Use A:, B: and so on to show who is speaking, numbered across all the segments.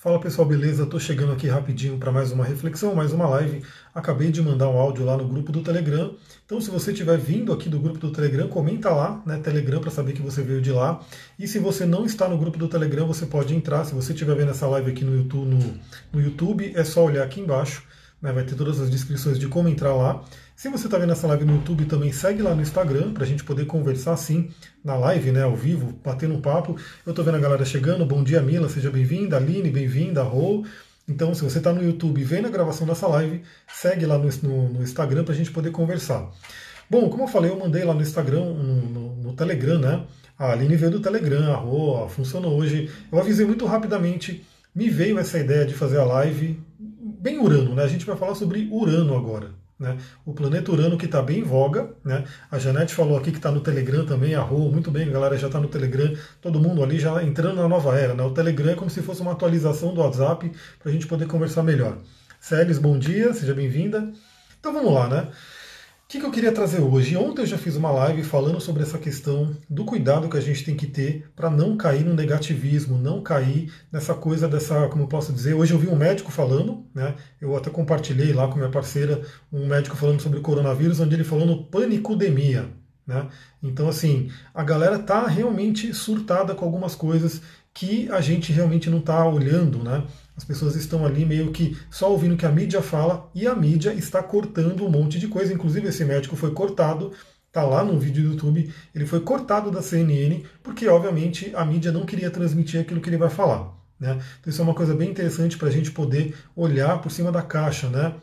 A: Fala pessoal, beleza? Estou chegando aqui rapidinho para mais uma reflexão, mais uma live. Acabei de mandar um áudio lá no grupo do Telegram. Então, se você estiver vindo aqui do grupo do Telegram, comenta lá, né, Telegram, para saber que você veio de lá. E se você não está no grupo do Telegram, você pode entrar. Se você estiver vendo essa live aqui no YouTube, no, no YouTube é só olhar aqui embaixo. Né, vai ter todas as descrições de como entrar lá. Se você está vendo essa live no YouTube, também segue lá no Instagram para a gente poder conversar assim na live, né, ao vivo, batendo um papo. Eu estou vendo a galera chegando. Bom dia, Mila, seja bem-vinda. Aline, bem-vinda. Rô. Então, se você está no YouTube vendo a gravação dessa live, segue lá no, no, no Instagram para a gente poder conversar. Bom, como eu falei, eu mandei lá no Instagram, no, no, Telegram, né? A Aline veio do Telegram, a Rô, funcionou hoje. Eu avisei muito rapidamente, me veio essa ideia de fazer a live bem Urano, né? A gente vai falar sobre Urano agora. Né? O planeta Urano que está bem em voga. Né? A Janete falou aqui que está no Telegram também, a Rô, muito bem, galera já está no Telegram, todo mundo ali já entrando na nova era. Né? O Telegram é como se fosse uma atualização do WhatsApp para a gente poder conversar melhor. Célis, bom dia, seja bem-vinda. Então vamos lá, né? O que, que eu queria trazer hoje? Ontem eu já fiz uma live falando sobre essa questão do cuidado que a gente tem que ter para não cair no negativismo, não cair nessa coisa dessa, como eu posso dizer, hoje eu vi um médico falando, né? Eu até compartilhei lá com minha parceira um médico falando sobre o coronavírus, onde ele falou no panicudemia. Né? Então, assim, a galera tá realmente surtada com algumas coisas que a gente realmente não está olhando, né? As pessoas estão ali meio que só ouvindo o que a mídia fala e a mídia está cortando um monte de coisa. Inclusive, esse médico foi cortado, tá lá no vídeo do YouTube, ele foi cortado da CNN, porque obviamente a mídia não queria transmitir aquilo que ele vai falar. Né? Então, isso é uma coisa bem interessante para a gente poder olhar por cima da caixa, né?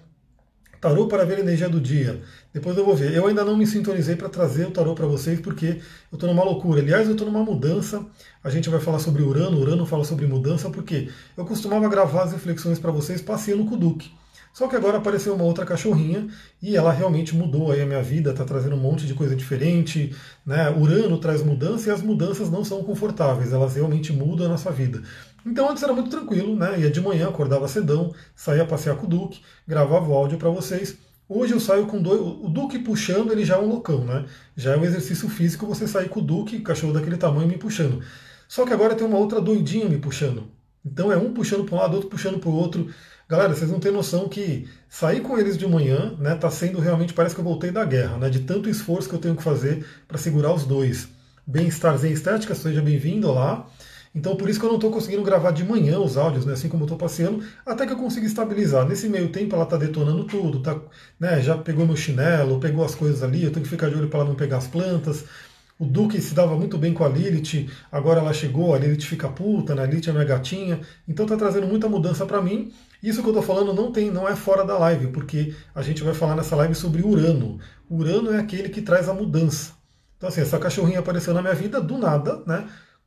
A: Tarô para ver a energia do dia. Depois eu vou ver. Eu ainda não me sintonizei para trazer o tarô para vocês porque eu estou numa loucura. Aliás, eu estou numa mudança. A gente vai falar sobre Urano. Urano fala sobre mudança porque eu costumava gravar as reflexões para vocês passeando com o Duque. Só que agora apareceu uma outra cachorrinha e ela realmente mudou aí a minha vida, está trazendo um monte de coisa diferente. Né? Urano traz mudança e as mudanças não são confortáveis, elas realmente mudam a nossa vida. Então antes era muito tranquilo, né? Ia de manhã, acordava cedão, saía passear com o Duque, gravava o áudio para vocês. Hoje eu saio com dois. O Duque puxando, ele já é um loucão, né? Já é um exercício físico você sair com o Duque, cachorro daquele tamanho, me puxando. Só que agora tem uma outra doidinha me puxando. Então é um puxando para um lado, outro puxando para o outro. Galera, vocês não têm noção que sair com eles de manhã, né, tá sendo realmente, parece que eu voltei da guerra, né, de tanto esforço que eu tenho que fazer para segurar os dois. Bem-estar em Estética, seja bem-vindo lá. Então por isso que eu não estou conseguindo gravar de manhã os áudios, né, assim como eu estou passeando, até que eu consiga estabilizar. Nesse meio tempo ela está detonando tudo, tá, né, já pegou meu chinelo, pegou as coisas ali, eu tenho que ficar de olho para ela não pegar as plantas. O Duque se dava muito bem com a Lilith, agora ela chegou, a Lilith fica puta, né? a Lilith é minha gatinha, então está trazendo muita mudança para mim. Isso que eu estou falando não tem, não é fora da live, porque a gente vai falar nessa live sobre Urano. Urano é aquele que traz a mudança. Então assim, essa cachorrinha apareceu na minha vida do nada, né?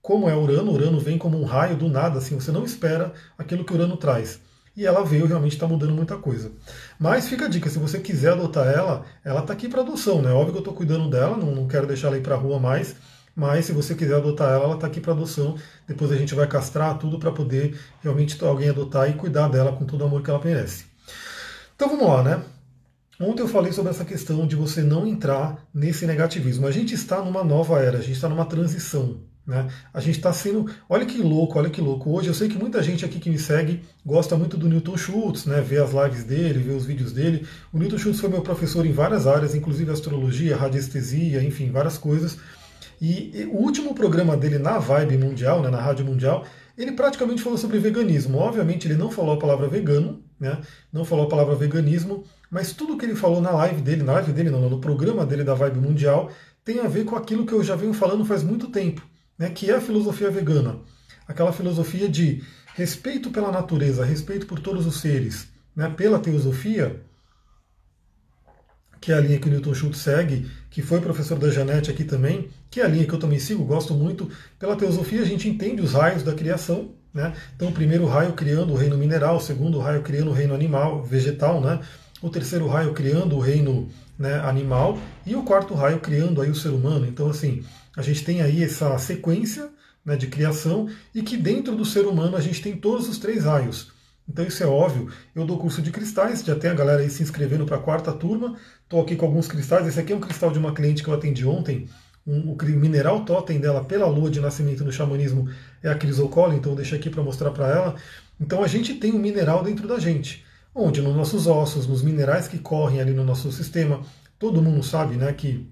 A: Como é Urano, Urano vem como um raio do nada, assim, você não espera aquilo que Urano traz. E ela veio, realmente está mudando muita coisa. Mas fica a dica, se você quiser adotar ela, ela está aqui para adoção, né? Óbvio que eu estou cuidando dela, não, não quero deixar ela ir para a rua mais, mas se você quiser adotar ela, ela está aqui para adoção. Depois a gente vai castrar tudo para poder realmente alguém adotar e cuidar dela com todo o amor que ela merece. Então vamos lá, né? Ontem eu falei sobre essa questão de você não entrar nesse negativismo. A gente está numa nova era, a gente está numa transição. Né? A gente está sendo. Olha que louco, olha que louco. Hoje eu sei que muita gente aqui que me segue gosta muito do Newton Schultz, né? Ver as lives dele, ver os vídeos dele. O Newton Schultz foi meu professor em várias áreas, inclusive astrologia, radiestesia, enfim, várias coisas. E, o último programa dele na Vibe Mundial, né, na Rádio Mundial, ele praticamente falou sobre veganismo. Obviamente ele não falou a palavra vegano, né? Não falou a palavra veganismo, mas tudo que ele falou na live dele, na live dele não, no programa dele da Vibe Mundial, tem a ver com aquilo que eu já venho falando faz muito tempo né, que é a filosofia vegana. Aquela filosofia de respeito pela natureza, respeito por todos os seres, né, pela teosofia, que é a linha que o Newton Schultz segue, que foi professor da Janete aqui também, que é a linha que eu também sigo, gosto muito. Pela teosofia a gente entende os raios da criação, né? Então o primeiro raio criando o reino mineral, o segundo raio criando o reino animal, vegetal, né? O terceiro raio criando o reino né, animal e o quarto raio criando aí o ser humano. Então assim, a gente tem aí essa sequência né, de criação e que dentro do ser humano a gente tem todos os três raios. Então isso é óbvio. Eu dou curso de cristais, já tem a galera aí se inscrevendo para a quarta turma. Estou aqui com alguns cristais. Esse aqui é um cristal de uma cliente que eu atendi ontem, um, o mineral totem dela pela lua de nascimento no xamanismo é a crisocola, então eu deixei aqui para mostrar para ela. Então a gente tem um mineral dentro da gente, onde nos nossos ossos, nos minerais que correm ali no nosso sistema, todo mundo sabe né, que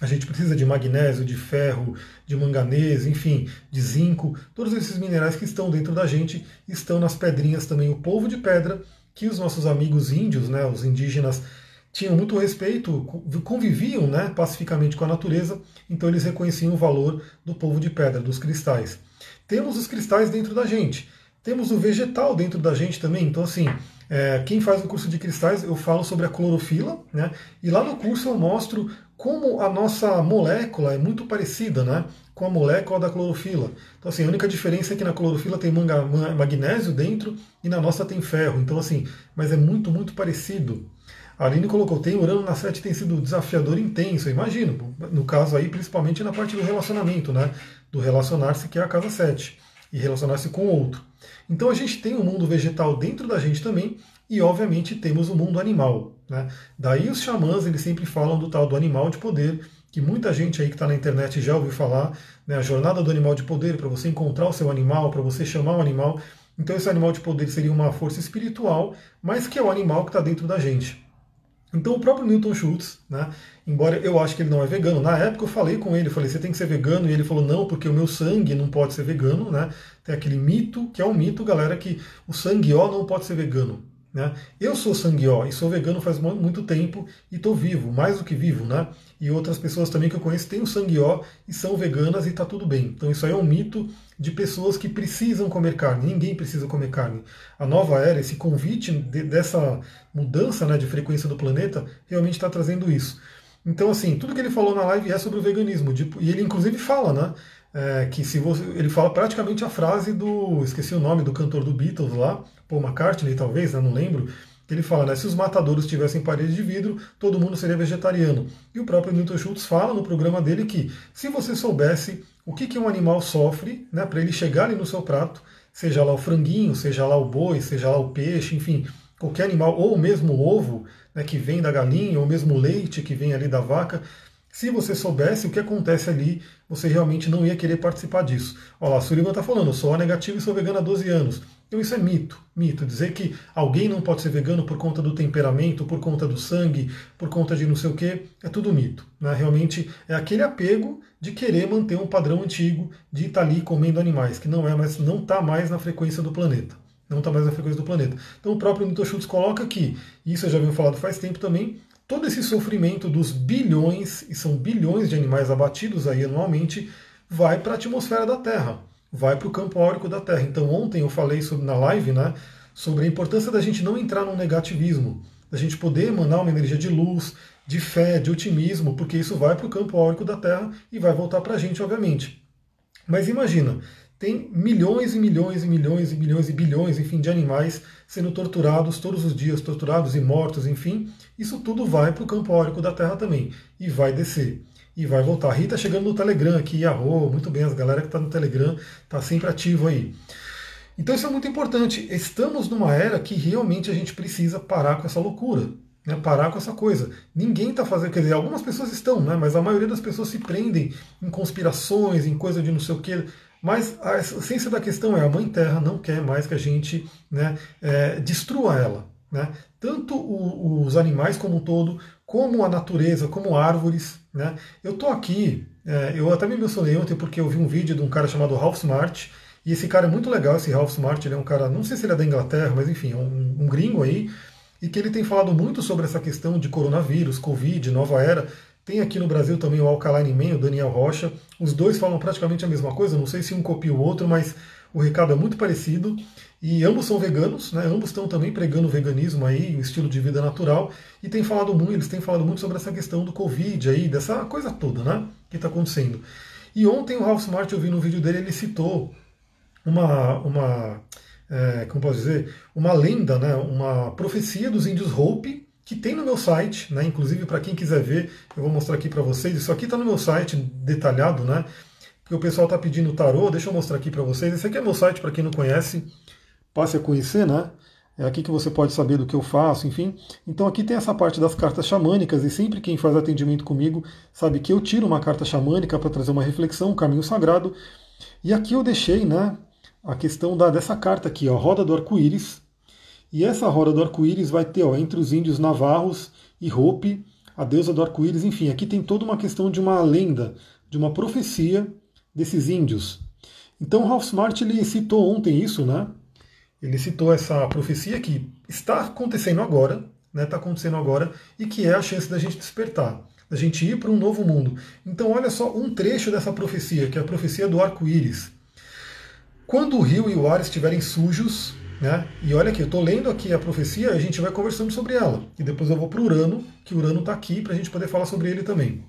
A: a gente precisa de magnésio, de ferro, de manganês, enfim, de zinco. Todos esses minerais que estão dentro da gente estão nas pedrinhas também. O povo de pedra, que os nossos amigos índios, né, os indígenas, tinham muito respeito, conviviam né, pacificamente com a natureza, então eles reconheciam o valor do povo de pedra, dos cristais. Temos os cristais dentro da gente, temos o vegetal dentro da gente também, então assim, é, quem faz o curso de cristais, eu falo sobre a clorofila, né, e lá no curso eu mostro como a nossa molécula é muito parecida né, com a molécula da clorofila. Então, assim, a única diferença é que na clorofila tem magnésio dentro e na nossa tem ferro. Então, assim, mas é muito, muito parecido. A Aline colocou, tem Urano na 7 tem sido desafiador intenso, imagino. No caso aí, principalmente na parte do relacionamento, né? Do relacionar-se, que é a casa 7, e relacionar-se com o outro. Então a gente tem o um mundo vegetal dentro da gente também, e obviamente temos o um mundo animal. Né? Daí os xamãs eles sempre falam do tal do animal de poder, que muita gente aí que está na internet já ouviu falar, né? a jornada do animal de poder, para você encontrar o seu animal, para você chamar o animal. Então esse animal de poder seria uma força espiritual, mas que é o animal que está dentro da gente. Então o próprio Newton Schultz, né, embora eu acho que ele não é vegano, na época eu falei com ele, falei, você tem que ser vegano, e ele falou, não, porque o meu sangue não pode ser vegano, né? Tem aquele mito, que é um mito, galera, que o sangue ó não pode ser vegano. Né? Eu sou sanguió e sou vegano faz muito tempo e estou vivo, mais do que vivo, né? E outras pessoas também que eu conheço têm o sanguió e são veganas e está tudo bem. Então isso aí é um mito de pessoas que precisam comer carne. Ninguém precisa comer carne. A nova era, esse convite de, dessa mudança né, de frequência do planeta, realmente está trazendo isso. Então, assim, tudo que ele falou na live é sobre o veganismo. e ele, inclusive, fala, né? É, que se você, ele fala praticamente a frase do. Esqueci o nome do cantor do Beatles lá, Paul McCartney, talvez, né, não lembro. Ele fala, né, se os matadouros tivessem paredes de vidro, todo mundo seria vegetariano. E o próprio Newton Schultz fala no programa dele que se você soubesse o que, que um animal sofre né, para ele chegar ali no seu prato, seja lá o franguinho, seja lá o boi, seja lá o peixe, enfim, qualquer animal, ou mesmo o ovo né, que vem da galinha, ou mesmo o leite que vem ali da vaca, se você soubesse o que acontece ali, você realmente não ia querer participar disso. Olha lá, a Sullivan está falando, sou A negativo e sou vegano há 12 anos. Então isso é mito, mito. Dizer que alguém não pode ser vegano por conta do temperamento, por conta do sangue, por conta de não sei o que, é tudo mito. Né? Realmente é aquele apego de querer manter um padrão antigo de estar ali comendo animais, que não é, mas não está mais na frequência do planeta. Não está mais na frequência do planeta. Então o próprio Newton Schultz coloca aqui, isso eu já venho falado faz tempo também, todo esse sofrimento dos bilhões, e são bilhões de animais abatidos aí anualmente, vai para a atmosfera da Terra vai para o campo áurico da Terra. Então ontem eu falei sobre, na live né, sobre a importância da gente não entrar num negativismo, da gente poder emanar uma energia de luz, de fé, de otimismo, porque isso vai para o campo áurico da Terra e vai voltar para a gente, obviamente. Mas imagina, tem milhões e milhões e milhões e milhões e bilhões, enfim, de animais sendo torturados todos os dias, torturados e mortos, enfim, isso tudo vai para o campo áurico da Terra também e vai descer e vai voltar. Rita chegando no Telegram aqui, arro, muito bem, as galera que está no Telegram está sempre ativo aí. Então isso é muito importante. Estamos numa era que realmente a gente precisa parar com essa loucura, né? parar com essa coisa. Ninguém está fazendo, quer dizer, algumas pessoas estão, né? mas a maioria das pessoas se prendem em conspirações, em coisa de não sei o quê. Mas a essência da questão é a Mãe Terra não quer mais que a gente né, é, destrua ela. Né? Tanto o, os animais como um todo, como a natureza, como árvores. Né? Eu estou aqui, é, eu até me emocionei ontem porque eu vi um vídeo de um cara chamado Ralph Smart, e esse cara é muito legal, esse Ralph Smart, ele é um cara, não sei se ele é da Inglaterra, mas enfim, é um, um gringo aí, e que ele tem falado muito sobre essa questão de coronavírus, Covid, nova era. Tem aqui no Brasil também o Alkaline Man, o Daniel Rocha. Os dois falam praticamente a mesma coisa, não sei se um copia o outro, mas o recado é muito parecido. E ambos são veganos, né? ambos estão também pregando o veganismo aí, o estilo de vida natural, e tem falado muito, eles têm falado muito sobre essa questão do Covid aí, dessa coisa toda, né? Que está acontecendo. E ontem o Ralph Smart, eu vi no vídeo dele, ele citou uma, uma é, como posso dizer, uma lenda, né? uma profecia dos índios Hope, que tem no meu site, né? inclusive para quem quiser ver, eu vou mostrar aqui para vocês. Isso aqui está no meu site detalhado, né? Porque o pessoal está pedindo tarô, deixa eu mostrar aqui para vocês. Esse aqui é meu site para quem não conhece passe a conhecer, né? É aqui que você pode saber do que eu faço, enfim. Então aqui tem essa parte das cartas xamânicas, e sempre quem faz atendimento comigo sabe que eu tiro uma carta xamânica para trazer uma reflexão, um caminho sagrado. E aqui eu deixei né, a questão da, dessa carta aqui, ó, Roda do Arco-Íris. E essa Roda do Arco-Íris vai ter ó, entre os índios navarros e Hope, a deusa do arco-íris, enfim, aqui tem toda uma questão de uma lenda, de uma profecia desses índios. Então Ralph Smart ele citou ontem isso, né? Ele citou essa profecia que está acontecendo agora, né? Está acontecendo agora e que é a chance da gente despertar, da gente ir para um novo mundo. Então olha só um trecho dessa profecia, que é a profecia do arco-íris. Quando o rio e o ar estiverem sujos, né? E olha aqui, eu estou lendo aqui a profecia, a gente vai conversando sobre ela. E depois eu vou para Urano, que Urano está aqui para a gente poder falar sobre ele também.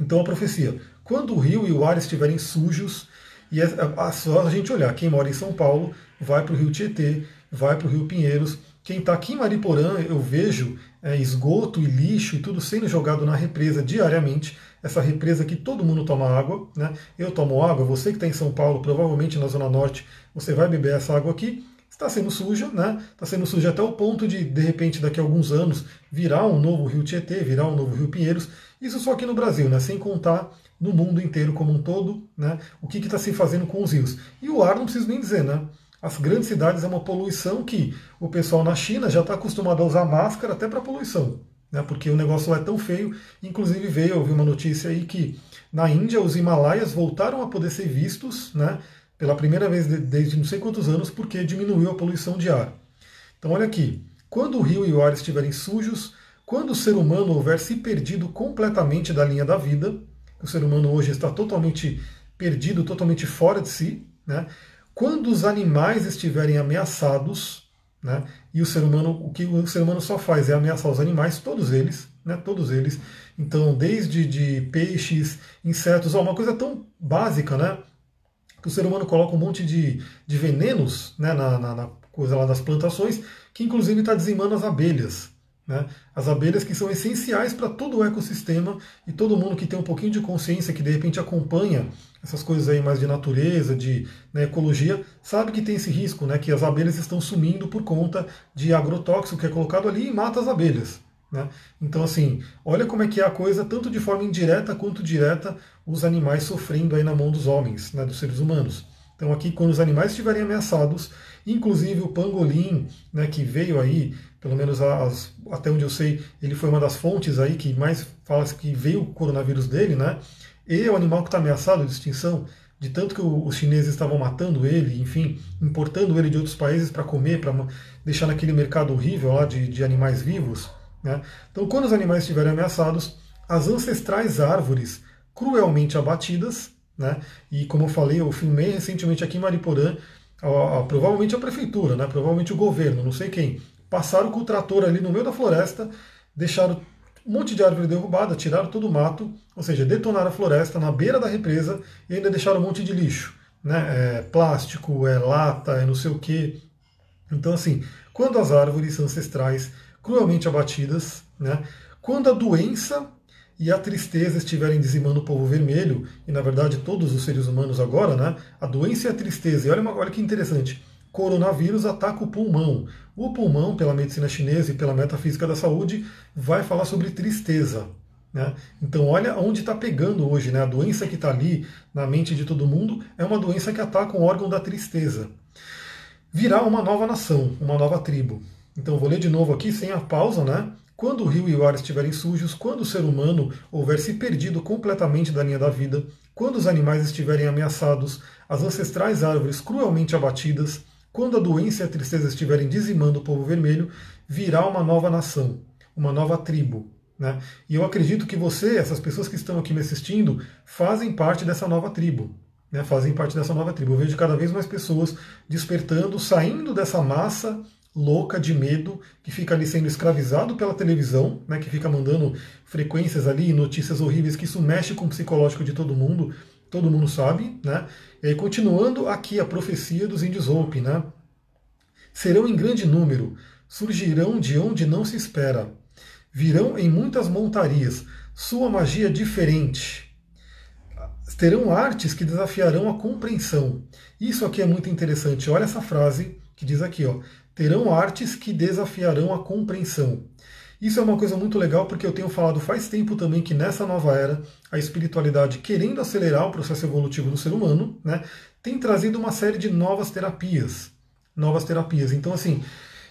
A: Então a profecia: quando o rio e o ar estiverem sujos, e é, é só a gente olhar, quem mora em São Paulo vai para o rio Tietê, vai para o rio Pinheiros. Quem está aqui em Mariporã, eu vejo é, esgoto e lixo e tudo sendo jogado na represa diariamente. Essa represa que todo mundo toma água, né? Eu tomo água, você que está em São Paulo, provavelmente na Zona Norte, você vai beber essa água aqui está sendo suja, né? Está sendo suja até o ponto de, de repente, daqui a alguns anos, virar um novo Rio Tietê, virar um novo Rio Pinheiros. Isso só aqui no Brasil, né? Sem contar no mundo inteiro como um todo, né? O que está se fazendo com os rios. E o ar não preciso nem dizer, né? As grandes cidades é uma poluição que o pessoal na China já está acostumado a usar máscara até para poluição, né? Porque o negócio lá é tão feio. Inclusive veio, eu vi uma notícia aí que na Índia os Himalaias voltaram a poder ser vistos, né? Pela primeira vez desde não sei quantos anos, porque diminuiu a poluição de ar. Então, olha aqui: quando o rio e o ar estiverem sujos, quando o ser humano houver se perdido completamente da linha da vida, o ser humano hoje está totalmente perdido, totalmente fora de si, né? quando os animais estiverem ameaçados, né? e o ser humano, o que o ser humano só faz é ameaçar os animais, todos eles, né? todos eles. Então, desde de peixes, insetos, ó, uma coisa tão básica, né? Que o ser humano coloca um monte de, de venenos né, na, na, na coisa lá das plantações, que inclusive está dizimando as abelhas. Né? As abelhas que são essenciais para todo o ecossistema e todo mundo que tem um pouquinho de consciência, que de repente acompanha essas coisas aí mais de natureza, de né, ecologia, sabe que tem esse risco, né, que as abelhas estão sumindo por conta de agrotóxico que é colocado ali e mata as abelhas. Né? Então, assim, olha como é que é a coisa, tanto de forma indireta quanto direta, os animais sofrendo aí na mão dos homens, né, dos seres humanos. Então, aqui, quando os animais estiverem ameaçados, inclusive o pangolim, né, que veio aí, pelo menos as, até onde eu sei, ele foi uma das fontes aí que mais fala que veio o coronavírus dele, né? E é o animal que está ameaçado de extinção, de tanto que os chineses estavam matando ele, enfim, importando ele de outros países para comer, para deixar naquele mercado horrível lá de, de animais vivos. Né? Então, quando os animais estiverem ameaçados, as ancestrais árvores cruelmente abatidas, né? e como eu falei, eu filmei recentemente aqui em Mariporã, a, a, provavelmente a prefeitura, né? provavelmente o governo, não sei quem, passaram com o trator ali no meio da floresta, deixaram um monte de árvore derrubada, tiraram todo o mato, ou seja, detonaram a floresta na beira da represa e ainda deixaram um monte de lixo. Né? É plástico, é lata, é não sei o que. Então, assim, quando as árvores ancestrais cruelmente abatidas, né? quando a doença e a tristeza estiverem dizimando o povo vermelho, e na verdade todos os seres humanos agora, né? a doença e a tristeza, e olha, olha que interessante, coronavírus ataca o pulmão. O pulmão, pela medicina chinesa e pela metafísica da saúde, vai falar sobre tristeza. Né? Então, olha onde está pegando hoje. Né? A doença que está ali na mente de todo mundo é uma doença que ataca o órgão da tristeza. Virá uma nova nação, uma nova tribo. Então vou ler de novo aqui sem a pausa, né? Quando o rio e o ar estiverem sujos, quando o ser humano houver se perdido completamente da linha da vida, quando os animais estiverem ameaçados, as ancestrais árvores cruelmente abatidas, quando a doença e a tristeza estiverem dizimando o povo vermelho, virá uma nova nação, uma nova tribo. Né? E eu acredito que você, essas pessoas que estão aqui me assistindo, fazem parte dessa nova tribo. Né? Fazem parte dessa nova tribo. Eu vejo cada vez mais pessoas despertando, saindo dessa massa louca de medo, que fica ali sendo escravizado pela televisão, né, que fica mandando frequências ali, notícias horríveis, que isso mexe com o psicológico de todo mundo, todo mundo sabe, né? E aí, continuando aqui a profecia dos índios Hope, né? Serão em grande número, surgirão de onde não se espera, virão em muitas montarias, sua magia diferente. terão artes que desafiarão a compreensão. Isso aqui é muito interessante. Olha essa frase que diz aqui, ó. Terão artes que desafiarão a compreensão. Isso é uma coisa muito legal porque eu tenho falado faz tempo também que nessa nova era, a espiritualidade, querendo acelerar o processo evolutivo do ser humano, né, tem trazido uma série de novas terapias. Novas terapias. Então, assim,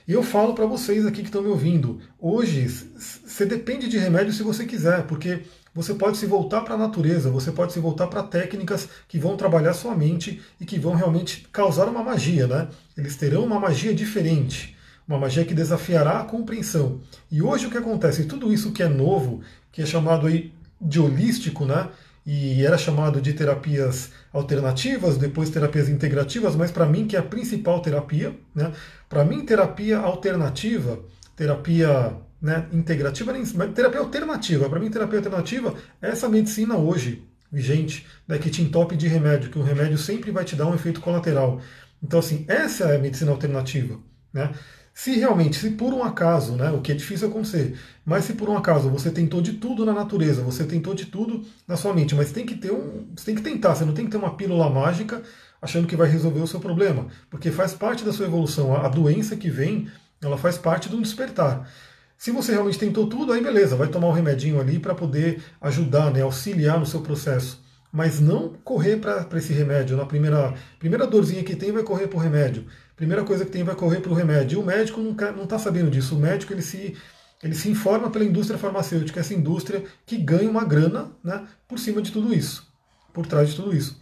A: eu falo para vocês aqui que estão me ouvindo, hoje você depende de remédio se você quiser, porque você pode se voltar para a natureza, você pode se voltar para técnicas que vão trabalhar sua mente e que vão realmente causar uma magia, né? Eles terão uma magia diferente, uma magia que desafiará a compreensão. E hoje o que acontece? Tudo isso que é novo, que é chamado aí de holístico, né? E era chamado de terapias alternativas, depois terapias integrativas, mas para mim que é a principal terapia, né? Para mim terapia alternativa, terapia né, integrativa, nem, terapia alternativa. Para mim, terapia alternativa é essa medicina hoje vigente, né, que te entope de remédio, que o remédio sempre vai te dar um efeito colateral. Então, assim, essa é a medicina alternativa. Né? Se realmente, se por um acaso, né, o que é difícil acontecer, mas se por um acaso você tentou de tudo na natureza, você tentou de tudo na sua mente, mas tem que ter um, você tem que tentar, você não tem que ter uma pílula mágica achando que vai resolver o seu problema, porque faz parte da sua evolução. A doença que vem, ela faz parte de um despertar. Se você realmente tentou tudo, aí beleza, vai tomar um remedinho ali para poder ajudar, né, auxiliar no seu processo. Mas não correr para esse remédio. Na primeira, primeira dorzinha que tem, vai correr para o remédio. Primeira coisa que tem, vai correr para o remédio. E o médico não está sabendo disso. O médico ele se, ele se informa pela indústria farmacêutica, essa indústria que ganha uma grana né, por cima de tudo isso, por trás de tudo isso.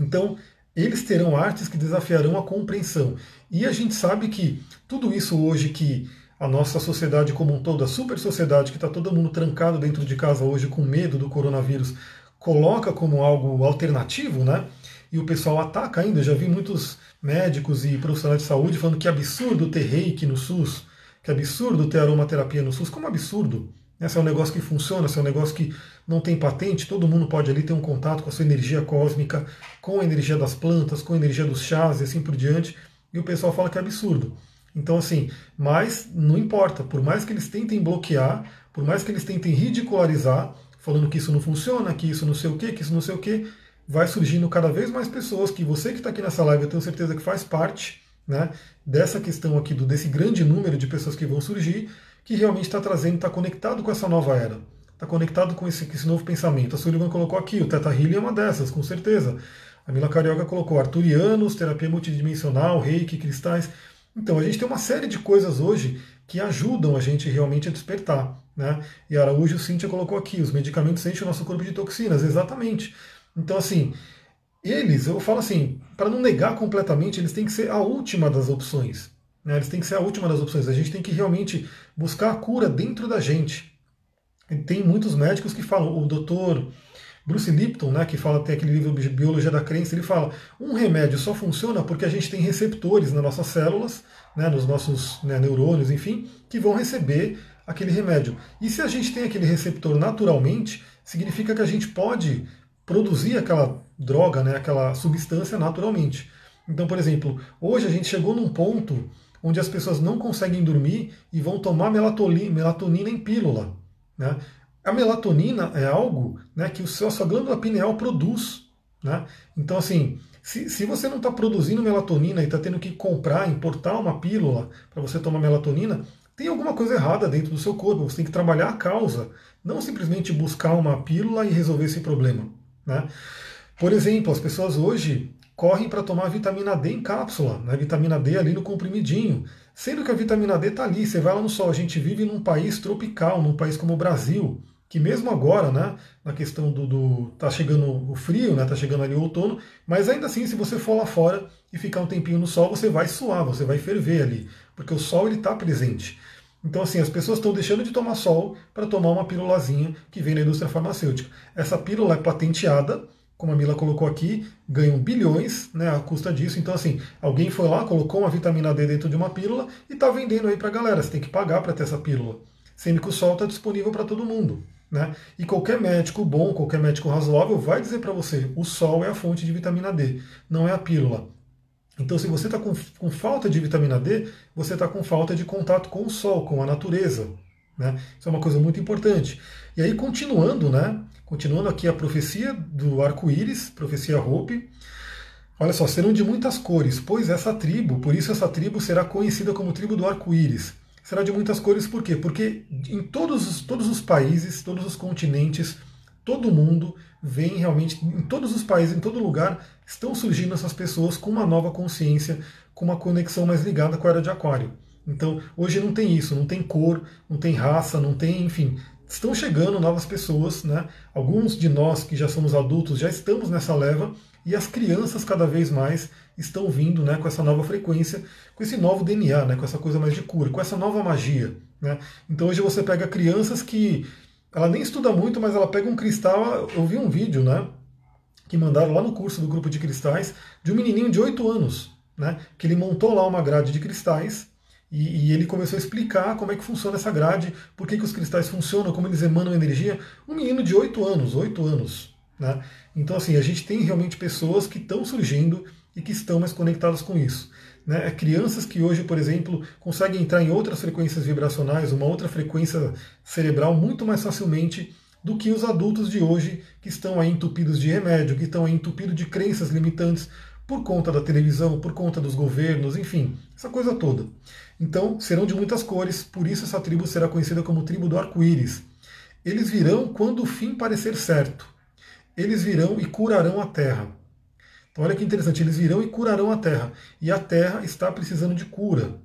A: Então, eles terão artes que desafiarão a compreensão. E a gente sabe que tudo isso hoje que a nossa sociedade como um todo, a super sociedade que está todo mundo trancado dentro de casa hoje com medo do coronavírus, coloca como algo alternativo, né? E o pessoal ataca ainda. Eu já vi muitos médicos e profissionais de saúde falando que absurdo ter reiki no SUS, que absurdo ter aromaterapia no SUS. Como absurdo? Esse é um negócio que funciona, esse é um negócio que não tem patente, todo mundo pode ali ter um contato com a sua energia cósmica, com a energia das plantas, com a energia dos chás e assim por diante. E o pessoal fala que é absurdo. Então, assim, mas não importa, por mais que eles tentem bloquear, por mais que eles tentem ridicularizar, falando que isso não funciona, que isso não sei o que, que isso não sei o que, vai surgindo cada vez mais pessoas que você que está aqui nessa live, eu tenho certeza que faz parte né, dessa questão aqui, do, desse grande número de pessoas que vão surgir, que realmente está trazendo, está conectado com essa nova era, está conectado com esse, esse, novo pensamento. A Sullivan colocou aqui, o Teta Healing é uma dessas, com certeza. A Mila Carioca colocou arturianos, terapia multidimensional, reiki, cristais. Então, a gente tem uma série de coisas hoje que ajudam a gente realmente a despertar. Né? E Araújo Cíntia colocou aqui, os medicamentos enchem o nosso corpo de toxinas, exatamente. Então, assim, eles, eu falo assim, para não negar completamente, eles têm que ser a última das opções. Né? Eles têm que ser a última das opções. A gente tem que realmente buscar a cura dentro da gente. E tem muitos médicos que falam, o doutor Bruce Lipton, né, que fala, tem aquele livro Biologia da Crença, ele fala, um remédio só funciona porque a gente tem receptores nas nossas células, né, nos nossos né, neurônios, enfim, que vão receber aquele remédio. E se a gente tem aquele receptor naturalmente, significa que a gente pode produzir aquela droga, né, aquela substância naturalmente. Então, por exemplo, hoje a gente chegou num ponto onde as pessoas não conseguem dormir e vão tomar melatonina em pílula. Né? A melatonina é algo né, que o seu, a sua glândula pineal produz. Né? Então, assim, se, se você não está produzindo melatonina e está tendo que comprar, importar uma pílula para você tomar melatonina, tem alguma coisa errada dentro do seu corpo. Você tem que trabalhar a causa, não simplesmente buscar uma pílula e resolver esse problema. Né? Por exemplo, as pessoas hoje correm para tomar vitamina D em cápsula, né? vitamina D ali no comprimidinho, sendo que a vitamina D está ali. Você vai lá no sol. A gente vive num país tropical, num país como o Brasil que mesmo agora, né, na questão do, do tá chegando o frio, né, tá chegando ali o outono, mas ainda assim, se você for lá fora e ficar um tempinho no sol, você vai suar, você vai ferver ali, porque o sol ele está presente. Então, assim, as pessoas estão deixando de tomar sol para tomar uma pílulazinha que vem da indústria farmacêutica. Essa pílula é patenteada, como a Mila colocou aqui, ganham bilhões né, à custa disso. Então, assim, alguém foi lá, colocou uma vitamina D dentro de uma pílula e está vendendo aí para a galera. Você tem que pagar para ter essa pílula. Sendo que o sol está disponível para todo mundo. Né? E qualquer médico bom, qualquer médico razoável vai dizer para você: o sol é a fonte de vitamina D, não é a pílula. Então, se você está com, com, falta de vitamina D, você está com falta de contato com o sol, com a natureza. Né? Isso é uma coisa muito importante. E aí, continuando, né? Continuando aqui a profecia do arco-íris, profecia Hope. Olha só, serão de muitas cores, pois essa tribo, por isso essa tribo será conhecida como tribo do arco-íris. Será de muitas cores por quê? Porque em todos os, todos os países, todos os continentes, todo mundo vem realmente, em todos os países, em todo lugar, estão surgindo essas pessoas com uma nova consciência, com uma conexão mais ligada com a era de Aquário. Então, hoje não tem isso, não tem cor, não tem raça, não tem, enfim, estão chegando novas pessoas, né? Alguns de nós que já somos adultos já estamos nessa leva e as crianças cada vez mais estão vindo, né, com essa nova frequência, com esse novo DNA, né, com essa coisa mais de cura, com essa nova magia, né? Então hoje você pega crianças que ela nem estuda muito, mas ela pega um cristal, eu vi um vídeo, né, que mandaram lá no curso do grupo de cristais de um menininho de 8 anos, né, que ele montou lá uma grade de cristais e, e, ele começou a explicar como é que funciona essa grade, por que, que os cristais funcionam, como eles emanam energia. Um menino de 8 anos, 8 anos. Né? Então, assim, a gente tem realmente pessoas que estão surgindo e que estão mais conectadas com isso. Né? É crianças que hoje, por exemplo, conseguem entrar em outras frequências vibracionais, uma outra frequência cerebral muito mais facilmente do que os adultos de hoje que estão aí entupidos de remédio, que estão aí entupidos de crenças limitantes por conta da televisão, por conta dos governos, enfim, essa coisa toda. Então, serão de muitas cores, por isso essa tribo será conhecida como tribo do arco-íris. Eles virão quando o fim parecer certo. Eles virão e curarão a terra. Então, olha que interessante, eles virão e curarão a terra. E a terra está precisando de cura.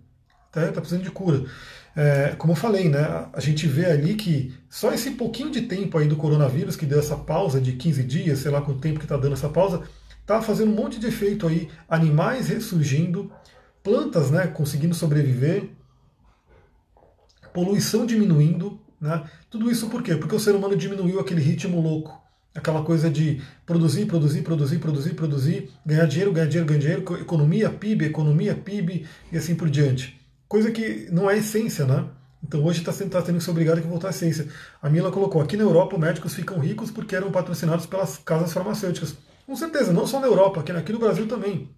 A: A terra está precisando de cura. É, como eu falei, né, a gente vê ali que só esse pouquinho de tempo aí do coronavírus, que deu essa pausa de 15 dias, sei lá quanto tempo que está dando essa pausa, está fazendo um monte de efeito aí, animais ressurgindo, plantas né, conseguindo sobreviver, poluição diminuindo. Né? Tudo isso por quê? Porque o ser humano diminuiu aquele ritmo louco. Aquela coisa de produzir, produzir, produzir, produzir, produzir, ganhar dinheiro, ganhar dinheiro, ganhar dinheiro, economia, PIB, economia, PIB e assim por diante. Coisa que não é essência, né? Então hoje está tá ser obrigado a voltar à essência. A Mila colocou, aqui na Europa médicos ficam ricos porque eram patrocinados pelas casas farmacêuticas. Com certeza, não só na Europa, aqui, aqui no Brasil também.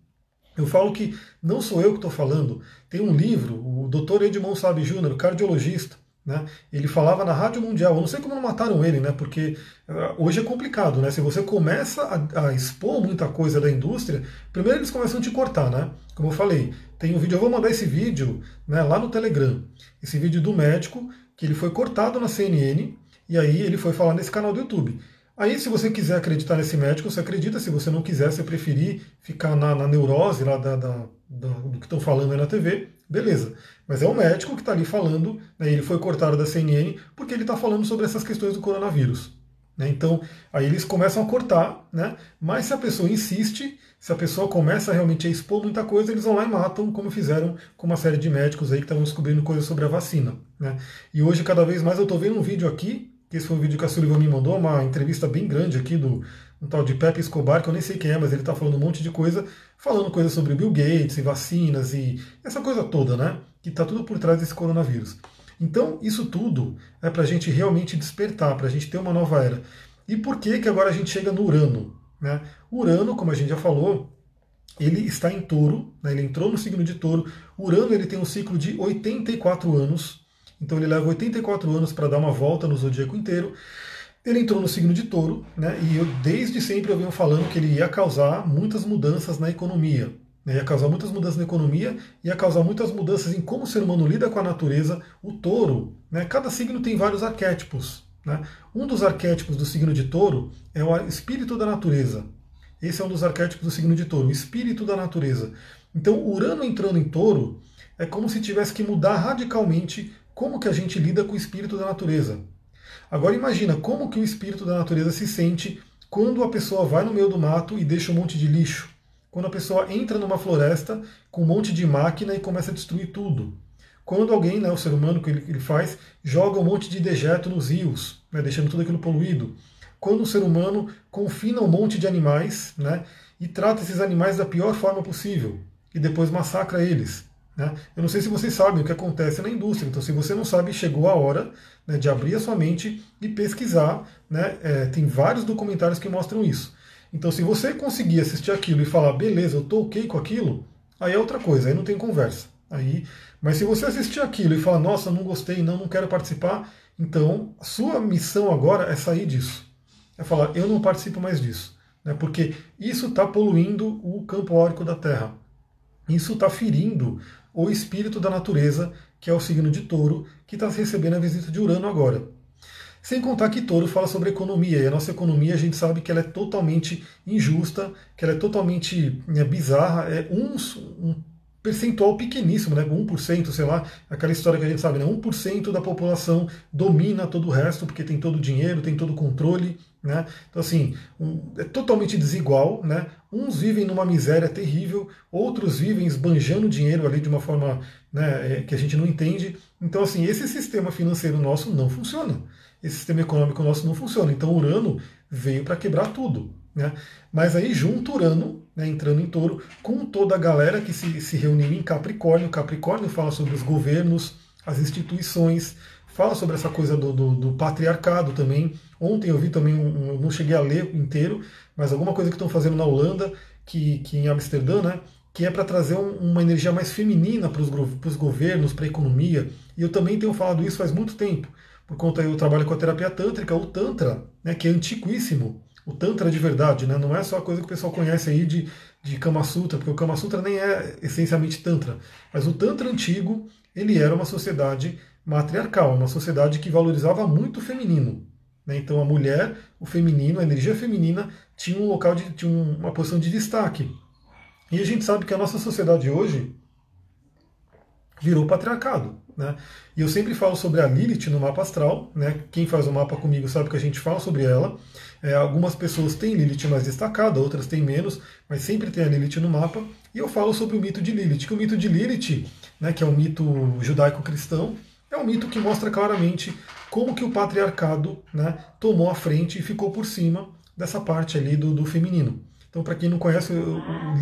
A: Eu falo que não sou eu que estou falando. Tem um livro, o Dr. Edmond Sabe Júnior, cardiologista, né? Ele falava na Rádio Mundial. Eu não sei como não mataram ele, né? Porque uh, hoje é complicado, né? Se você começa a, a, expor muita coisa da indústria, primeiro eles começam a te cortar, né? Como eu falei, tem um vídeo, eu vou mandar esse vídeo né, lá no Telegram. Esse vídeo do médico, que ele foi cortado na CNN, e aí ele foi falar nesse canal do YouTube. Aí, se você quiser acreditar nesse médico, você acredita. Se você não quiser, se preferir ficar na, na neurose lá da, da, da, do que estão falando aí na TV, beleza. Mas é o médico que está ali falando, né, ele foi cortado da CNN porque ele está falando sobre essas questões do coronavírus. Né, então, aí eles começam a cortar, né, mas se a pessoa insiste, se a pessoa começa realmente a expor muita coisa, eles vão lá e matam, como fizeram com uma série de médicos aí que estavam descobrindo coisas sobre a vacina. Né. E hoje, cada vez mais, eu estou vendo um vídeo aqui esse foi um vídeo que a Sullivan me mandou, uma entrevista bem grande aqui do um tal de Pepe Escobar, que eu nem sei quem é, mas ele está falando um monte de coisa, falando coisas sobre Bill Gates e vacinas e essa coisa toda, né? Que está tudo por trás desse coronavírus. Então, isso tudo é para a gente realmente despertar, para a gente ter uma nova era. E por que, que agora a gente chega no Urano? Né? Urano, como a gente já falou, ele está em touro, né? ele entrou no signo de touro. Urano ele tem um ciclo de 84 anos, então ele leva 84 anos para dar uma volta no zodíaco inteiro. Ele entrou no signo de touro, né, e eu desde sempre eu venho falando que ele ia causar muitas mudanças na economia. Né, ia causar muitas mudanças na economia, ia causar muitas mudanças em como o ser humano lida com a natureza. O touro, né, cada signo tem vários arquétipos. Né? Um dos arquétipos do signo de touro é o espírito da natureza. Esse é um dos arquétipos do signo de touro, o espírito da natureza. Então, Urano entrando em touro é como se tivesse que mudar radicalmente como que a gente lida com o espírito da natureza. Agora imagina como que o espírito da natureza se sente quando a pessoa vai no meio do mato e deixa um monte de lixo. Quando a pessoa entra numa floresta com um monte de máquina e começa a destruir tudo. Quando alguém, né, o ser humano que ele, ele faz, joga um monte de dejeto nos rios, né, deixando tudo aquilo poluído. Quando o ser humano confina um monte de animais né, e trata esses animais da pior forma possível e depois massacra eles. Né? Eu não sei se vocês sabem o que acontece na indústria, então se você não sabe, chegou a hora né, de abrir a sua mente e pesquisar. Né? É, tem vários documentários que mostram isso. Então, se você conseguir assistir aquilo e falar, beleza, eu tô ok com aquilo, aí é outra coisa, aí não tem conversa. Aí, mas se você assistir aquilo e falar, nossa, não gostei, não, não quero participar, então a sua missão agora é sair disso. é falar: eu não participo mais disso, né? porque isso está poluindo o campo órico da Terra. Isso está ferindo o espírito da natureza, que é o signo de touro, que está recebendo a visita de Urano agora. Sem contar que Touro fala sobre economia, e a nossa economia a gente sabe que ela é totalmente injusta, que ela é totalmente é, bizarra, é um, um percentual pequeníssimo, né, 1%, sei lá, aquela história que a gente sabe, né, 1% da população domina todo o resto, porque tem todo o dinheiro, tem todo o controle, né, então assim, um, é totalmente desigual, né, uns vivem numa miséria terrível, outros vivem esbanjando dinheiro ali de uma forma né, é, que a gente não entende, então assim, esse sistema financeiro nosso não funciona, esse sistema econômico nosso não funciona, então Urano veio para quebrar tudo, né? Mas aí junto Urano, né, entrando em touro, com toda a galera que se, se reuniu em Capricórnio. Capricórnio fala sobre os governos, as instituições, fala sobre essa coisa do, do, do patriarcado também. Ontem eu vi também, um, não cheguei a ler inteiro, mas alguma coisa que estão fazendo na Holanda, que, que em Amsterdã, né, que é para trazer um, uma energia mais feminina para os governos, para a economia. E eu também tenho falado isso faz muito tempo, por conta eu trabalho com a terapia tântrica, o Tantra, né, que é antiquíssimo o Tantra de verdade, né? não é só a coisa que o pessoal conhece aí de, de Kama Sutra, porque o Kama Sutra nem é essencialmente Tantra, mas o Tantra antigo, ele era uma sociedade matriarcal, uma sociedade que valorizava muito o feminino. Né? Então a mulher, o feminino, a energia feminina tinha um local, de, tinha uma posição de destaque. E a gente sabe que a nossa sociedade hoje virou patriarcado. Né? E eu sempre falo sobre a Lilith no mapa astral. Né? Quem faz o mapa comigo sabe que a gente fala sobre ela. É, algumas pessoas têm Lilith mais destacada, outras têm menos, mas sempre tem a Lilith no mapa. E eu falo sobre o mito de Lilith, que o mito de Lilith, né, que é um mito judaico-cristão, é um mito que mostra claramente como que o patriarcado né, tomou a frente e ficou por cima dessa parte ali do, do feminino. Então, para quem não conhece,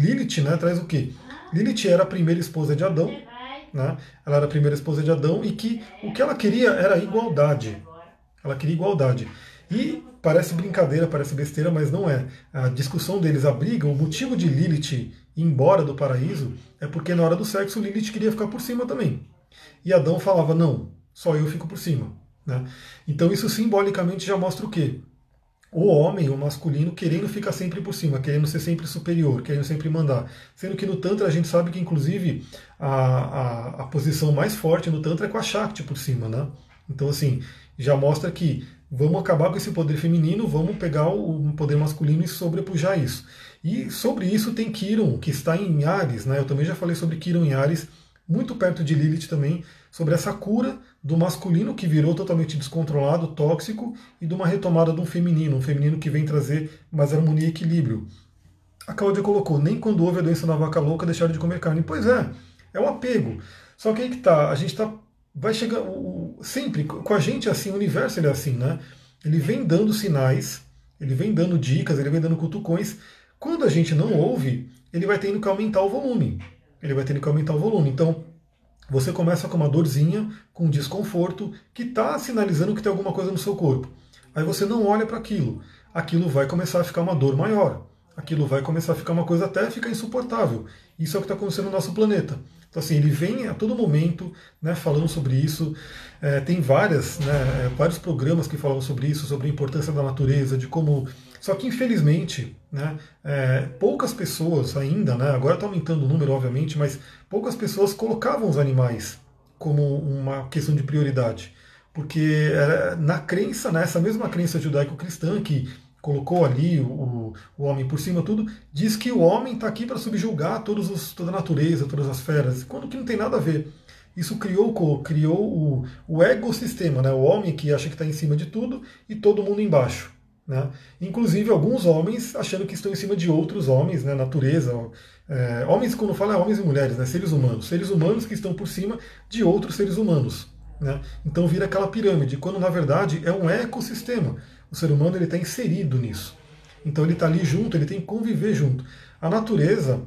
A: Lilith né, traz o quê? Lilith era a primeira esposa de Adão, né? ela era a primeira esposa de Adão e que o que ela queria era igualdade. Ela queria igualdade. E parece brincadeira, parece besteira, mas não é. A discussão deles, a briga, o motivo de Lilith ir embora do paraíso é porque na hora do sexo Lilith queria ficar por cima também. E Adão falava: não, só eu fico por cima. Né? Então isso simbolicamente já mostra o quê? O homem, o masculino, querendo ficar sempre por cima, querendo ser sempre superior, querendo sempre mandar. Sendo que no Tantra a gente sabe que, inclusive, a, a, a posição mais forte no Tantra é com a Shakti por cima. Né? Então, assim, já mostra que Vamos acabar com esse poder feminino, vamos pegar o poder masculino e sobrepujar isso. E sobre isso tem Kiron, que está em Ares, né? Eu também já falei sobre Kiron em Ares, muito perto de Lilith também, sobre essa cura do masculino que virou totalmente descontrolado, tóxico, e de uma retomada de um feminino, um feminino que vem trazer mais harmonia e equilíbrio. A Cláudia colocou, nem quando houve a doença da vaca louca deixaram de comer carne. Pois é, é um apego. Só que aí que tá, a gente está vai chegar o, sempre com a gente é assim, o universo ele é assim, né? Ele vem dando sinais, ele vem dando dicas, ele vem dando cutucões. Quando a gente não ouve, ele vai tendo que aumentar o volume. Ele vai tendo que aumentar o volume. Então, você começa com uma dorzinha, com um desconforto, que está sinalizando que tem alguma coisa no seu corpo. Aí você não olha para aquilo. Aquilo vai começar a ficar uma dor maior. Aquilo vai começar a ficar uma coisa até ficar insuportável. Isso é o que está acontecendo no nosso planeta. Então, assim, ele vem a todo momento né, falando sobre isso. É, tem várias, né, é, vários programas que falam sobre isso, sobre a importância da natureza, de como. Só que, infelizmente, né, é, poucas pessoas ainda, né, agora está aumentando o número, obviamente, mas poucas pessoas colocavam os animais como uma questão de prioridade. Porque era, na crença, nessa né, mesma crença judaico-cristã, que colocou ali o, o homem por cima tudo, diz que o homem está aqui para subjugar todos os, toda a natureza, todas as feras, quando que não tem nada a ver. Isso criou, criou o, o ecossistema, né? o homem que acha que está em cima de tudo e todo mundo embaixo. Né? Inclusive alguns homens achando que estão em cima de outros homens, né? natureza. É, homens, quando fala, é homens e mulheres, né? seres humanos. Seres humanos que estão por cima de outros seres humanos. Né? Então vira aquela pirâmide, quando na verdade é um ecossistema. O ser humano está inserido nisso. Então ele está ali junto, ele tem que conviver junto. A natureza,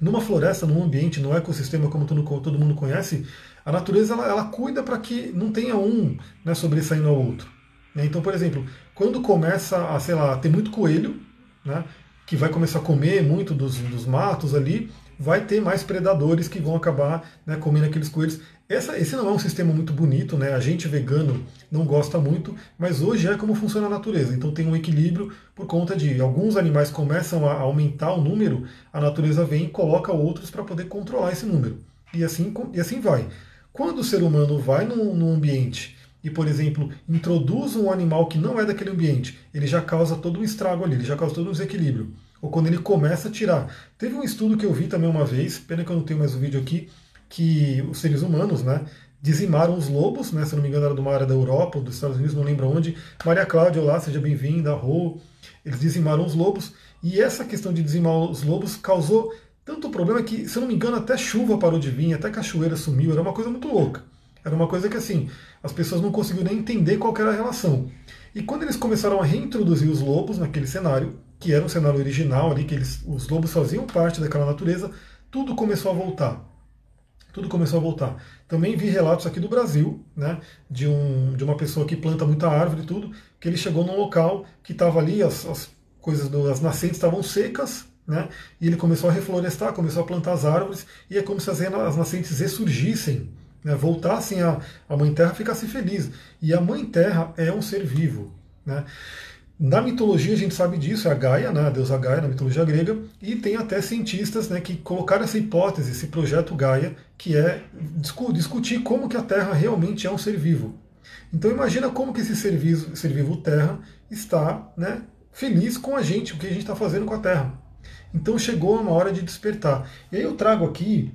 A: numa floresta, num ambiente, num ecossistema como todo mundo conhece, a natureza ela, ela cuida para que não tenha um né, sobressaindo ao outro. Né? Então, por exemplo, quando começa a, sei lá, ter muito coelho, né, que vai começar a comer muito dos, dos matos ali, vai ter mais predadores que vão acabar né, comendo aqueles coelhos. Essa, esse não é um sistema muito bonito, né? A gente vegano não gosta muito, mas hoje é como funciona a natureza. Então tem um equilíbrio por conta de alguns animais começam a aumentar o número, a natureza vem e coloca outros para poder controlar esse número. E assim, e assim vai. Quando o ser humano vai num, num ambiente e, por exemplo, introduz um animal que não é daquele ambiente, ele já causa todo um estrago ali, ele já causa todo um desequilíbrio. Ou quando ele começa a tirar. Teve um estudo que eu vi também uma vez, pena que eu não tenho mais o um vídeo aqui, que os seres humanos, né, dizimaram os lobos, né, se não me engano era de uma área da Europa ou dos Estados Unidos, não lembro onde. Maria Cláudia, olá, seja bem-vinda, Rô. Eles dizimaram os lobos, e essa questão de dizimar os lobos causou tanto problema que, se eu não me engano, até chuva parou de vir, até cachoeira sumiu, era uma coisa muito louca. Era uma coisa que assim, as pessoas não conseguiam nem entender qual era a relação. E quando eles começaram a reintroduzir os lobos naquele cenário, que era um cenário original ali, que eles, os lobos faziam parte daquela natureza, tudo começou a voltar. Tudo começou a voltar. Também vi relatos aqui do Brasil, né, de, um, de uma pessoa que planta muita árvore e tudo, que ele chegou num local que estava ali, as, as coisas, do, as nascentes estavam secas, né, e ele começou a reflorestar, começou a plantar as árvores, e é como se as, as nascentes ressurgissem né, voltassem a, a Mãe Terra ficasse feliz. E a Mãe Terra é um ser vivo. Né? Na mitologia a gente sabe disso, é a Gaia, né, a deusa Gaia na mitologia grega, e tem até cientistas né, que colocaram essa hipótese, esse projeto Gaia, que é discutir como que a Terra realmente é um ser vivo. Então imagina como que esse ser vivo, ser vivo Terra está né, feliz com a gente, o que a gente está fazendo com a Terra. Então chegou uma hora de despertar. E aí eu trago aqui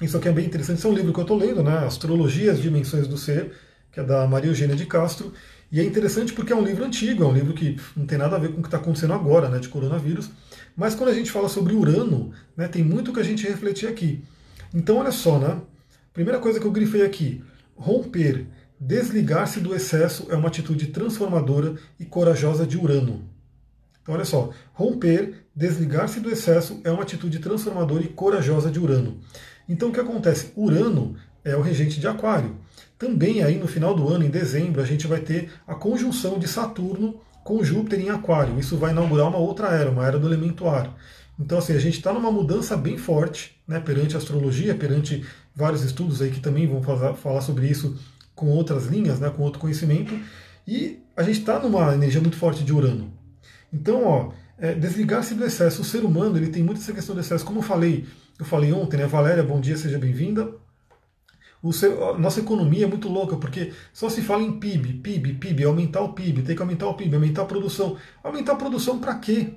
A: isso aqui é bem interessante, esse é um livro que eu estou lendo, né? Astrologia, as Dimensões do Ser, que é da Maria Eugênia de Castro. E é interessante porque é um livro antigo, é um livro que não tem nada a ver com o que está acontecendo agora, né, de coronavírus. Mas quando a gente fala sobre Urano, né, tem muito que a gente refletir aqui. Então, olha só, né? Primeira coisa que eu grifei aqui: romper, desligar-se do excesso é uma atitude transformadora e corajosa de Urano. Então, olha só: romper, desligar-se do excesso é uma atitude transformadora e corajosa de Urano. Então o que acontece? Urano é o regente de Aquário. Também aí no final do ano, em dezembro, a gente vai ter a conjunção de Saturno com Júpiter em Aquário. Isso vai inaugurar uma outra era, uma era do elemento ar. Então, assim, a gente está numa mudança bem forte né, perante a astrologia, perante vários estudos aí que também vão falar sobre isso com outras linhas, né, com outro conhecimento. E a gente está numa energia muito forte de Urano. Então, ó, é, desligar-se do excesso. O ser humano ele tem muito essa questão do excesso. Como eu falei, eu falei ontem, né? Valéria, bom dia, seja bem-vinda. nossa economia é muito louca, porque só se fala em PIB, PIB, PIB, aumentar o PIB, tem que aumentar o PIB, aumentar a produção. Aumentar a produção para quê?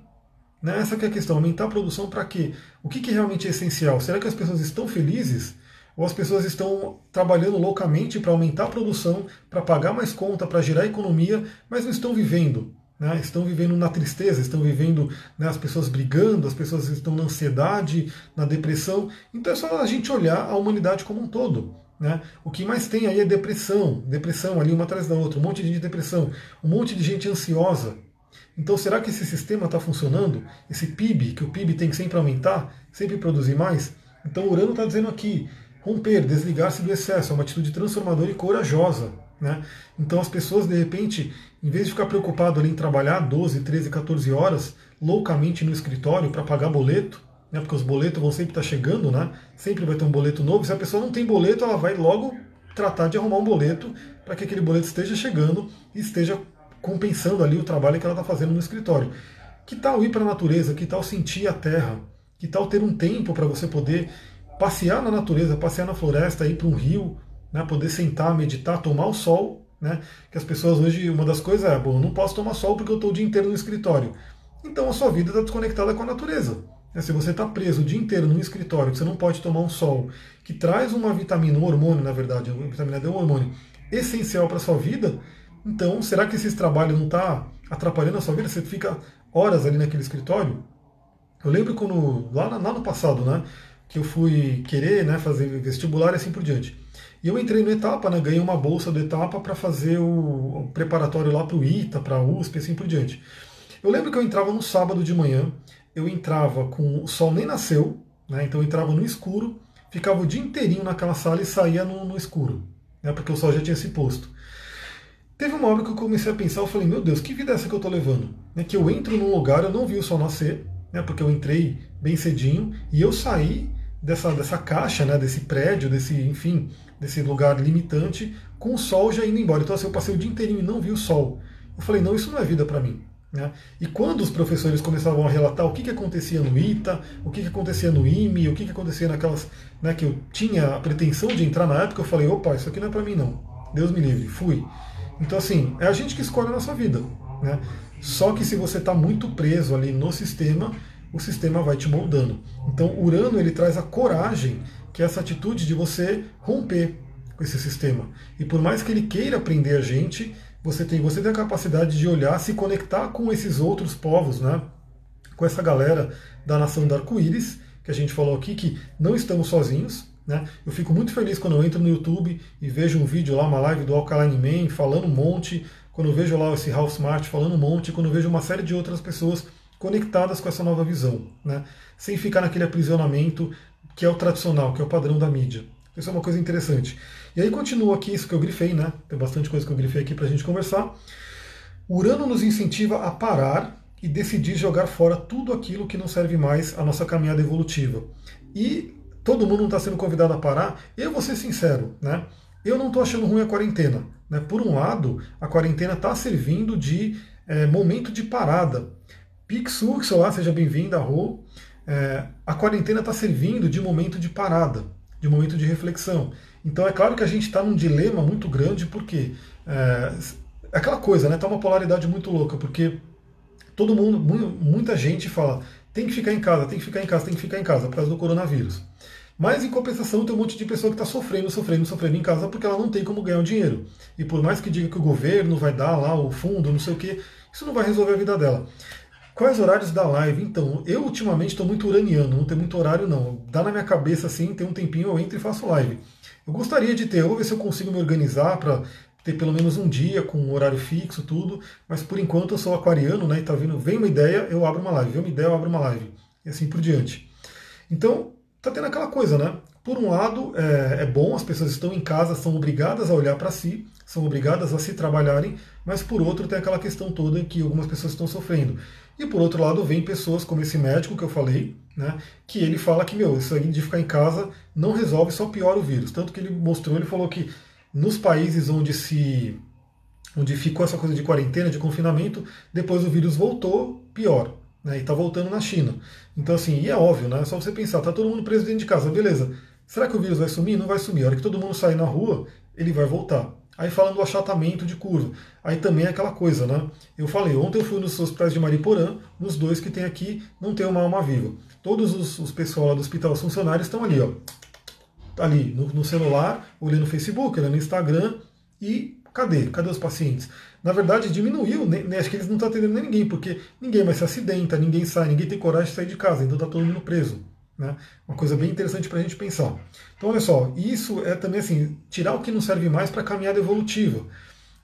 A: Né? Essa é a questão, aumentar a produção para quê? O que, que realmente é essencial? Será que as pessoas estão felizes? Ou as pessoas estão trabalhando loucamente para aumentar a produção, para pagar mais conta, para gerar economia, mas não estão vivendo? Né, estão vivendo na tristeza, estão vivendo né, as pessoas brigando, as pessoas estão na ansiedade, na depressão. Então é só a gente olhar a humanidade como um todo. Né? O que mais tem aí é depressão, depressão ali uma atrás da outra, um monte de gente de depressão, um monte de gente ansiosa. Então será que esse sistema está funcionando? Esse PIB, que o PIB tem que sempre aumentar, sempre produzir mais? Então Urano está dizendo aqui, romper, desligar-se do excesso, é uma atitude transformadora e corajosa. Né? Então as pessoas, de repente, em vez de ficar preocupado ali em trabalhar 12, 13, 14 horas loucamente no escritório para pagar boleto, né? porque os boletos vão sempre estar tá chegando, né? sempre vai ter um boleto novo. Se a pessoa não tem boleto, ela vai logo tratar de arrumar um boleto para que aquele boleto esteja chegando e esteja compensando ali o trabalho que ela está fazendo no escritório. Que tal ir para a natureza? Que tal sentir a terra? Que tal ter um tempo para você poder passear na natureza, passear na floresta, ir para um rio, né, poder sentar, meditar, tomar o sol, né, que as pessoas hoje, uma das coisas é, bom, eu não posso tomar sol porque eu estou o dia inteiro no escritório. Então a sua vida está desconectada com a natureza. Né, se você está preso o dia inteiro no escritório, que você não pode tomar um sol, que traz uma vitamina, um hormônio, na verdade, a vitamina D é um hormônio essencial para a sua vida, então será que esse trabalho não está atrapalhando a sua vida? Você fica horas ali naquele escritório? Eu lembro quando, lá, lá no passado, né, que eu fui querer né, fazer vestibular e assim por diante. E eu entrei no Etapa, né, ganhei uma bolsa do Etapa para fazer o, preparatório lá para o ITA, para a USP, assim por diante. Eu lembro que eu entrava no sábado de manhã, eu entrava com o sol nem nasceu, né, então eu entrava no escuro, ficava o dia inteirinho naquela sala e saía no, no escuro, né, porque o sol já tinha se posto. Teve uma hora que eu comecei a pensar, eu falei, meu Deus, que vida é essa que eu estou levando? É que eu entro num lugar, eu não vi o sol nascer, né, porque eu entrei bem cedinho e eu saí dessa, dessa caixa, né, desse prédio, desse, enfim, desse lugar limitante, com o sol já indo embora. Então assim, eu passei o dia inteirinho e não vi o sol. Eu falei, não, isso não é vida para mim. Né? E quando os professores começavam a relatar o que, que acontecia no ITA, o que, que acontecia no IME, o que, que acontecia naquelas né, que eu tinha a pretensão de entrar na época, eu falei, opa, isso aqui não é para mim não. Deus me livre, fui. Então assim, é a gente que escolhe a nossa vida. Né? Só que se você está muito preso ali no sistema, o sistema vai te moldando. Então Urano ele traz a coragem, que é essa atitude de você romper com esse sistema. E por mais que ele queira prender a gente, você tem, você tem a capacidade de olhar, se conectar com esses outros povos, né? com essa galera da nação do arco-íris, que a gente falou aqui, que não estamos sozinhos. Né? Eu fico muito feliz quando eu entro no YouTube e vejo um vídeo lá, uma live do Alkaline Man falando um monte, quando eu vejo lá esse House Smart falando um monte, quando eu vejo uma série de outras pessoas conectadas com essa nova visão, né? sem ficar naquele aprisionamento que é o tradicional, que é o padrão da mídia. Isso é uma coisa interessante. E aí continua aqui isso que eu grifei, né? Tem bastante coisa que eu grifei aqui para a gente conversar. Urano nos incentiva a parar e decidir jogar fora tudo aquilo que não serve mais à nossa caminhada evolutiva. E todo mundo não está sendo convidado a parar. Eu vou ser sincero, né? Eu não estou achando ruim a quarentena. Né? Por um lado, a quarentena está servindo de é, momento de parada. Pixux, olá, seja bem-vinda, Rô. É, a quarentena está servindo de momento de parada, de momento de reflexão. Então é claro que a gente está num dilema muito grande, porque é, é aquela coisa, né? Tá uma polaridade muito louca, porque todo mundo, muita gente fala, tem que ficar em casa, tem que ficar em casa, tem que ficar em casa, por causa do coronavírus. Mas em compensação tem um monte de pessoa que está sofrendo, sofrendo, sofrendo em casa porque ela não tem como ganhar o dinheiro. E por mais que diga que o governo vai dar lá o fundo, não sei o que, isso não vai resolver a vida dela. Quais horários da live? Então, eu ultimamente estou muito uraniano, não tem muito horário não. Dá na minha cabeça assim, tem um tempinho eu entro e faço live. Eu gostaria de ter, vou ver se eu consigo me organizar para ter pelo menos um dia com um horário fixo, tudo, mas por enquanto eu sou aquariano, né? E tá vindo, vem uma ideia, eu abro uma live, vem uma ideia, eu abro uma live. E assim por diante. Então, tá tendo aquela coisa, né? Por um lado, é, é bom, as pessoas estão em casa, são obrigadas a olhar para si, são obrigadas a se trabalharem, mas por outro tem aquela questão toda que algumas pessoas estão sofrendo. E por outro lado, vem pessoas como esse médico que eu falei, né, que ele fala que, meu, isso aí de ficar em casa não resolve, só piora o vírus. Tanto que ele mostrou, ele falou que nos países onde se onde ficou essa coisa de quarentena, de confinamento, depois o vírus voltou pior. Né, e está voltando na China. Então, assim, e é óbvio, né? É só você pensar, tá todo mundo preso dentro de casa, beleza. Será que o vírus vai sumir? Não vai sumir. A hora que todo mundo sair na rua, ele vai voltar. Aí falando do achatamento de curva. Aí também é aquela coisa, né? Eu falei, ontem eu fui nos hospitais de Mariporã, nos dois que tem aqui, não tem uma alma viva. Todos os, os pessoal lá do hospital, os funcionários, estão ali, ó. Ali, no, no celular, olhando no Facebook, olhando no Instagram e cadê? Cadê os pacientes? Na verdade, diminuiu, nem, acho que eles não estão atendendo ninguém, porque ninguém mais se acidenta, ninguém sai, ninguém tem coragem de sair de casa, então está todo mundo preso. Né? Uma coisa bem interessante para a gente pensar. Então, olha só, isso é também assim, tirar o que não serve mais para a caminhada evolutiva.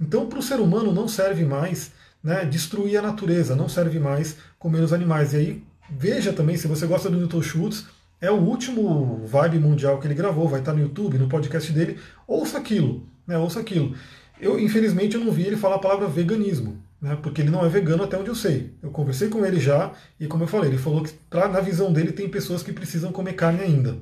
A: Então, para o ser humano não serve mais né, destruir a natureza, não serve mais comer os animais. E aí, veja também, se você gosta do Newton Schultz, é o último Vibe Mundial que ele gravou, vai estar no YouTube, no podcast dele, ouça aquilo, né, ouça aquilo. Eu, infelizmente, eu não vi ele falar a palavra veganismo né, porque ele não é vegano até onde eu sei. Eu conversei com ele já e, como eu falei, ele falou que pra, na visão dele tem pessoas que precisam comer carne ainda.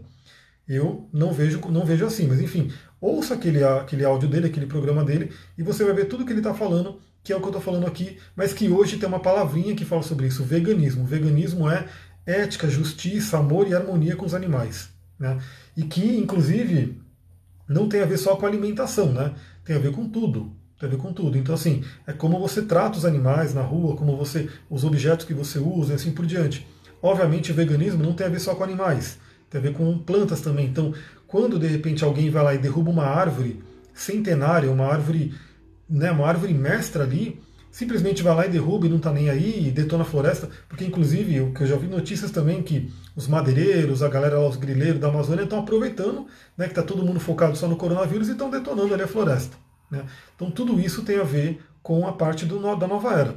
A: Eu não vejo, não vejo assim, mas enfim, ouça aquele, aquele áudio dele, aquele programa dele, e você vai ver tudo que ele está falando, que é o que eu estou falando aqui, mas que hoje tem uma palavrinha que fala sobre isso, veganismo. Veganismo é ética, justiça, amor e harmonia com os animais. Né? E que, inclusive, não tem a ver só com alimentação, né? tem a ver com tudo. Tem a ver com tudo. Então, assim, é como você trata os animais na rua, como você. os objetos que você usa e assim por diante. Obviamente, o veganismo não tem a ver só com animais, tem a ver com plantas também. Então, quando de repente alguém vai lá e derruba uma árvore centenária, uma árvore, né, uma árvore mestra ali, simplesmente vai lá e derruba e não está nem aí e detona a floresta, porque inclusive eu, eu já vi notícias também que os madeireiros, a galera lá, os grileiros da Amazônia estão aproveitando, né, que está todo mundo focado só no coronavírus e estão detonando ali a floresta. Né? Então tudo isso tem a ver com a parte do, da nova era.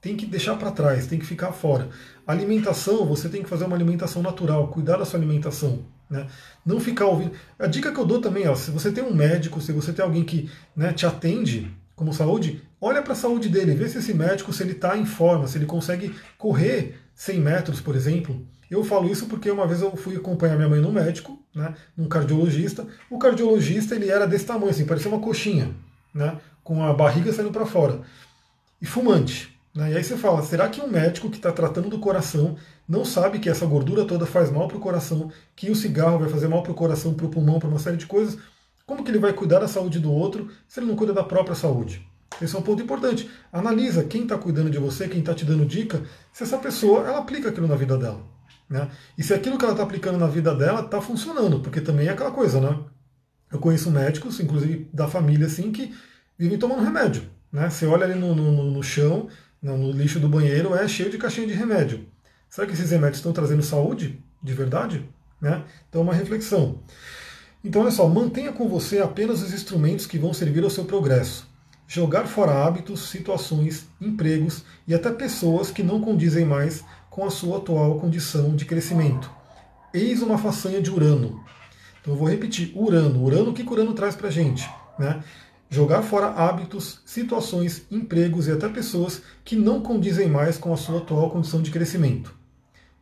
A: Tem que deixar para trás, tem que ficar fora. Alimentação, você tem que fazer uma alimentação natural, cuidar da sua alimentação. Né? Não ficar ouvindo. A dica que eu dou também, ó, se você tem um médico, se você tem alguém que né, te atende como saúde, olha para a saúde dele, vê se esse médico se ele está em forma, se ele consegue correr 100 metros, por exemplo. Eu falo isso porque uma vez eu fui acompanhar minha mãe no médico, né, num cardiologista. O cardiologista ele era desse tamanho, assim, parecia uma coxinha, né, com a barriga saindo para fora. E fumante. Né? E aí você fala, será que um médico que está tratando do coração não sabe que essa gordura toda faz mal para o coração, que o cigarro vai fazer mal para o coração, para o pulmão, para uma série de coisas? Como que ele vai cuidar da saúde do outro se ele não cuida da própria saúde? Esse é um ponto importante. Analisa quem está cuidando de você, quem está te dando dica, se essa pessoa ela aplica aquilo na vida dela. Né? E se aquilo que ela está aplicando na vida dela está funcionando, porque também é aquela coisa, né? Eu conheço médicos, inclusive da família, assim, que vivem tomando remédio. Né? Você olha ali no, no, no chão, no lixo do banheiro, é cheio de caixinha de remédio. Será que esses remédios estão trazendo saúde de verdade? Né? Então, uma reflexão. Então, olha só, mantenha com você apenas os instrumentos que vão servir ao seu progresso. Jogar fora hábitos, situações, empregos e até pessoas que não condizem mais com a sua atual condição de crescimento. Eis uma façanha de Urano. Então eu vou repetir, Urano. Urano, o que Urano traz para a gente? Né? Jogar fora hábitos, situações, empregos e até pessoas que não condizem mais com a sua atual condição de crescimento.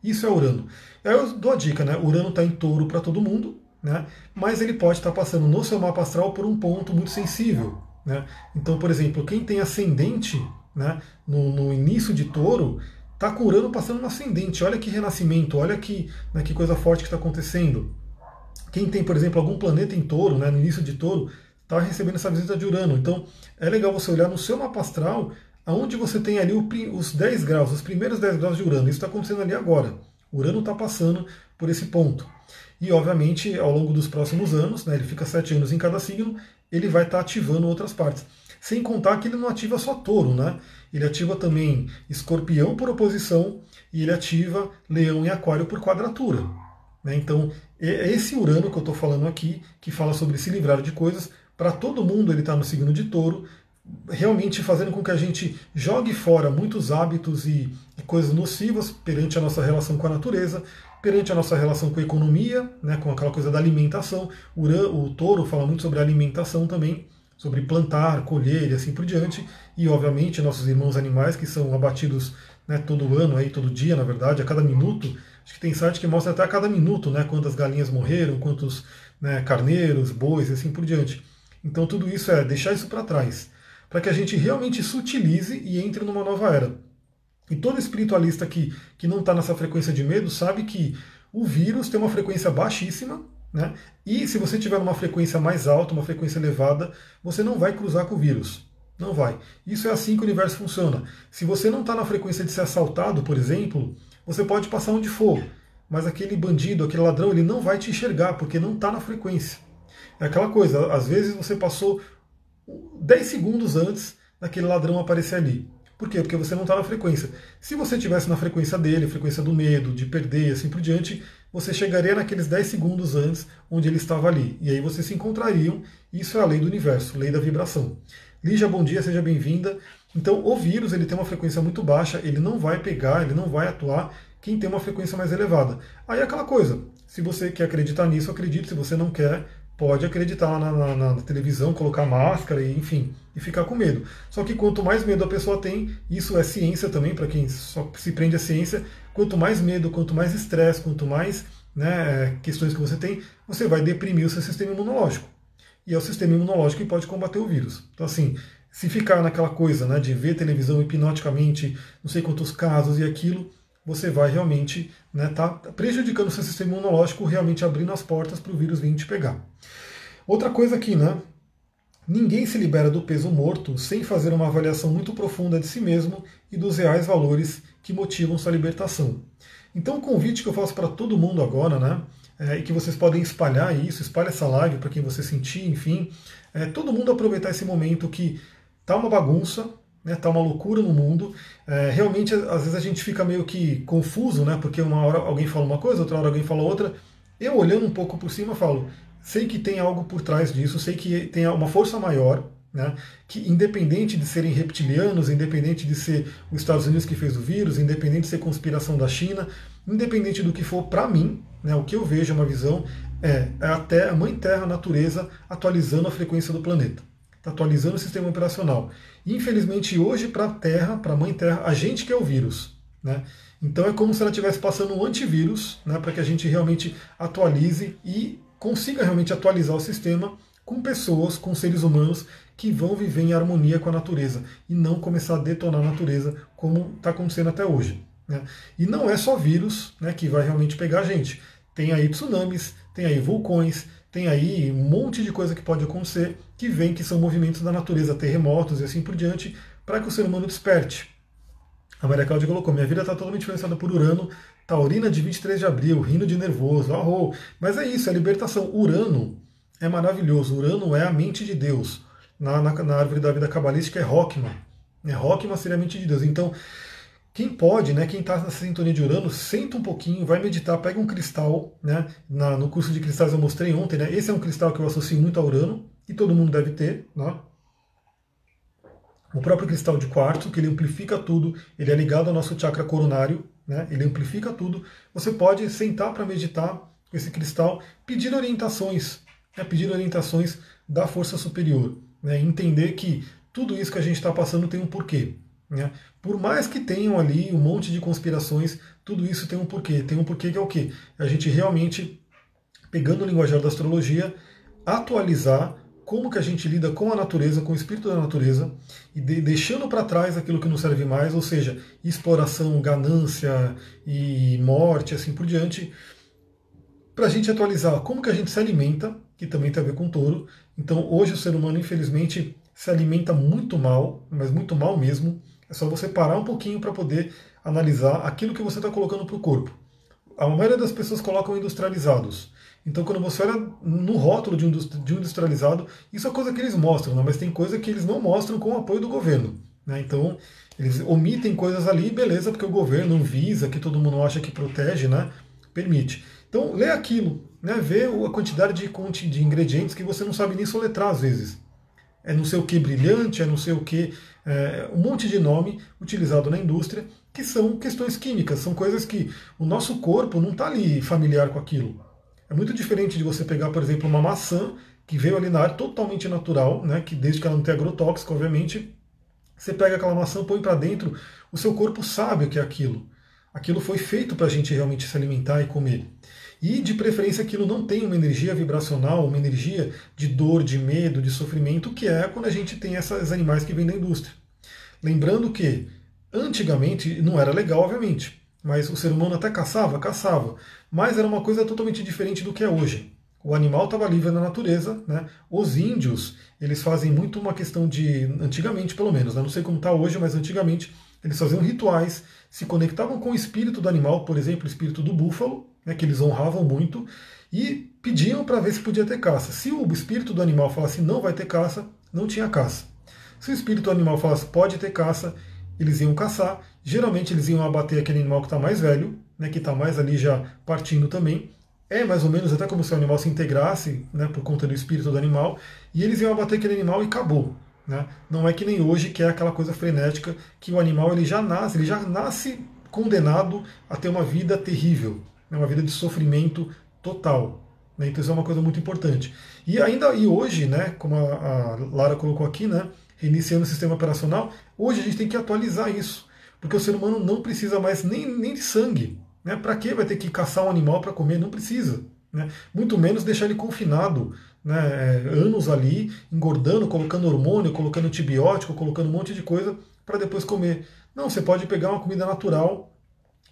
A: Isso é Urano. Aí eu dou a dica, né? Urano está em touro para todo mundo, né? mas ele pode estar tá passando no seu mapa astral por um ponto muito sensível. Né? Então, por exemplo, quem tem ascendente né, no, no início de touro, está com Urano passando no ascendente. Olha que renascimento, olha que, né, que coisa forte que está acontecendo. Quem tem, por exemplo, algum planeta em touro, né, no início de touro, está recebendo essa visita de Urano. Então, é legal você olhar no seu mapa astral aonde você tem ali os 10 graus, os primeiros 10 graus de Urano. Isso está acontecendo ali agora. Urano está passando por esse ponto. E, obviamente, ao longo dos próximos anos, né, ele fica sete anos em cada signo, ele vai estar tá ativando outras partes. Sem contar que ele não ativa só touro, né? Ele ativa também escorpião por oposição e ele ativa leão e aquário por quadratura. Né? Então, é esse Urano que eu estou falando aqui, que fala sobre se livrar de coisas, para todo mundo ele está no signo de touro, realmente fazendo com que a gente jogue fora muitos hábitos e, e, coisas nocivas perante a nossa relação com a natureza, perante a nossa relação com a economia, né, com aquela coisa da alimentação. O, o touro fala muito sobre alimentação também, sobre plantar, colher e assim por diante. E, obviamente, nossos irmãos animais que são abatidos né, todo ano, aí, todo dia, na verdade, a cada minuto. Acho que tem site que mostra até a cada minuto né, quantas galinhas morreram, quantos né, carneiros, bois e assim por diante. Então, tudo isso é deixar isso para trás para que a gente realmente sutilize e entre numa nova era. E todo espiritualista que, que não está nessa frequência de medo sabe que o vírus tem uma frequência baixíssima, né? E se você tiver uma frequência mais alta, uma frequência elevada, você não vai cruzar com o vírus. Não vai. Isso é assim que o universo funciona. Se você não está na frequência de ser assaltado, por exemplo, você pode passar onde for, mas aquele bandido, aquele ladrão, ele não vai te enxergar, porque não está na frequência. É aquela coisa, às vezes você passou 10 segundos antes daquele ladrão aparecer ali. Por quê? Porque você não está na frequência. Se você estivesse na frequência dele, frequência do medo, de perder e assim por diante, você chegaria naqueles 10 segundos antes onde ele estava ali. E aí vocês se encontrariam. Isso é a lei do universo, lei da vibração. Lígia, bom dia, seja bem-vinda. Então, o vírus ele tem uma frequência muito baixa, ele não vai pegar, ele não vai atuar quem tem uma frequência mais elevada. Aí é aquela coisa, se você quer acreditar nisso, acredite, se você não quer, pode acreditar na, na, na, televisão, colocar máscara, e, enfim, e ficar com medo. Só que quanto mais medo a pessoa tem, isso é ciência também, para quem só se prende à ciência, quanto mais medo, quanto mais estresse, quanto mais né, questões que você tem, você vai deprimir o seu sistema imunológico. E é o sistema imunológico que pode combater o vírus. Então, assim, se ficar naquela coisa né, de ver televisão hipnoticamente, não sei quantos casos e aquilo, você vai realmente estar né, tá prejudicando o seu sistema imunológico, realmente abrindo as portas para o vírus vir te pegar. Outra coisa aqui, né? Ninguém se libera do peso morto sem fazer uma avaliação muito profunda de si mesmo e dos reais valores que motivam sua libertação. Então, o convite que eu faço para todo mundo agora, né? É, e que vocês podem espalhar isso, espalhe essa live para quem você sentir, enfim, é, todo mundo aproveitar esse momento que tá uma bagunça, né, tá uma loucura no mundo. É, realmente, às vezes a gente fica meio que confuso, né, porque uma hora alguém fala uma coisa, outra hora alguém fala outra. Eu olhando um pouco por cima falo, sei que tem algo por trás disso, sei que tem uma força maior, né, que independente de serem reptilianos, independente de ser os Estados Unidos que fez o vírus, independente de ser conspiração da China, independente do que for para mim, né, o que eu vejo, uma visão, é, é até a Mãe Terra, a natureza, atualizando a frequência do planeta está atualizando o sistema operacional. Infelizmente, hoje, para a Terra, para a Mãe Terra, a gente que é o vírus. Né? Então é como se ela estivesse passando um antivírus né, para que a gente realmente atualize e consiga realmente atualizar o sistema com pessoas, com seres humanos que vão viver em harmonia com a natureza e não começar a detonar a natureza como está acontecendo até hoje. Né? E não é só vírus né, que vai realmente pegar a gente. Tem aí tsunamis, tem aí vulcões, tem aí um monte de coisa que pode acontecer que vem que são movimentos da natureza, terremotos e assim por diante, para que o ser humano desperte. A Maria Cláudia colocou: minha vida está totalmente influenciada por Urano, Taurina de 23 de abril, rindo de nervoso, arro. Mas é isso, é libertação. Urano é maravilhoso. Urano é a mente de Deus. Na, na, na árvore da vida cabalística é Rockman. É, Rockman seria a mente de Deus. Então, quem pode, né, quem está nessa sintonia de Urano, senta um pouquinho, vai meditar, pega um cristal, né, na, no curso de cristais eu mostrei ontem, né, esse é um cristal que eu associo muito a Urano, e todo mundo deve ter, né, o próprio cristal de quartzo, que ele amplifica tudo, ele é ligado ao nosso chakra coronário, né, ele amplifica tudo, você pode sentar para meditar com esse cristal, pedir orientações, né, pedir orientações da força superior, né, entender que tudo isso que a gente está passando tem um porquê, né? Por mais que tenham ali um monte de conspirações, tudo isso tem um porquê. Tem um porquê que é o quê? A gente realmente, pegando o linguajar da astrologia, atualizar como que a gente lida com a natureza, com o espírito da natureza, e de, deixando para trás aquilo que não serve mais, ou seja, exploração, ganância e morte, assim por diante, para a gente atualizar como que a gente se alimenta, que também tem a ver com touro. Então hoje o ser humano, infelizmente, se alimenta muito mal, mas muito mal mesmo. É só você parar um pouquinho para poder analisar aquilo que você está colocando para o corpo. A maioria das pessoas colocam industrializados. Então, quando você olha no rótulo de um industrializado, isso é coisa que eles mostram, né? mas tem coisa que eles não mostram com o apoio do governo. Né? Então, eles omitem coisas ali, beleza, porque o governo, visa, que todo mundo acha que protege, né? permite. Então, lê aquilo, né? vê a quantidade de, de ingredientes que você não sabe nem soletrar às vezes é não sei o que brilhante, é não sei o que, é, um monte de nome utilizado na indústria, que são questões químicas, são coisas que o nosso corpo não está ali familiar com aquilo. É muito diferente de você pegar, por exemplo, uma maçã que veio ali na área totalmente natural, né, que desde que ela não tem agrotóxico, obviamente, você pega aquela maçã, põe para dentro, o seu corpo sabe o que é aquilo. Aquilo foi feito para a gente realmente se alimentar e comer. E de preferência aquilo não tem uma energia vibracional, uma energia de dor, de medo, de sofrimento, que é quando a gente tem esses animais que vêm da indústria. Lembrando que antigamente não era legal, obviamente, mas o ser humano até caçava, caçava, mas era uma coisa totalmente diferente do que é hoje. O animal estava livre na natureza, né? Os índios, eles fazem muito uma questão de, antigamente pelo menos, né? não sei como está hoje, mas antigamente eles faziam rituais, se conectavam com o espírito do animal, por exemplo, o espírito do búfalo, né, que eles honravam muito, e pediam para ver se podia ter caça. Se o espírito do animal falasse não vai ter caça, não tinha caça. Se o espírito do animal falasse pode ter caça, eles iam caçar. Geralmente eles iam abater aquele animal que está mais velho, né, que está mais ali já partindo também. É mais ou menos até como se o animal se integrasse né, por conta do espírito do animal, e eles iam abater aquele animal e acabou. Né? Não é que nem hoje, que é aquela coisa frenética, que o animal ele já nasce, ele já nasce condenado a ter uma vida terrível é uma vida de sofrimento total. Né? Então isso é uma coisa muito importante. E ainda e hoje, né, como a, a Lara colocou aqui, né, reiniciando o sistema operacional, hoje a gente tem que atualizar isso, porque o ser humano não precisa mais nem, nem de sangue. Né? Para que vai ter que caçar um animal para comer? Não precisa. Né? Muito menos deixar ele confinado né, é, anos ali, engordando, colocando hormônio, colocando antibiótico, colocando um monte de coisa para depois comer. Não, você pode pegar uma comida natural,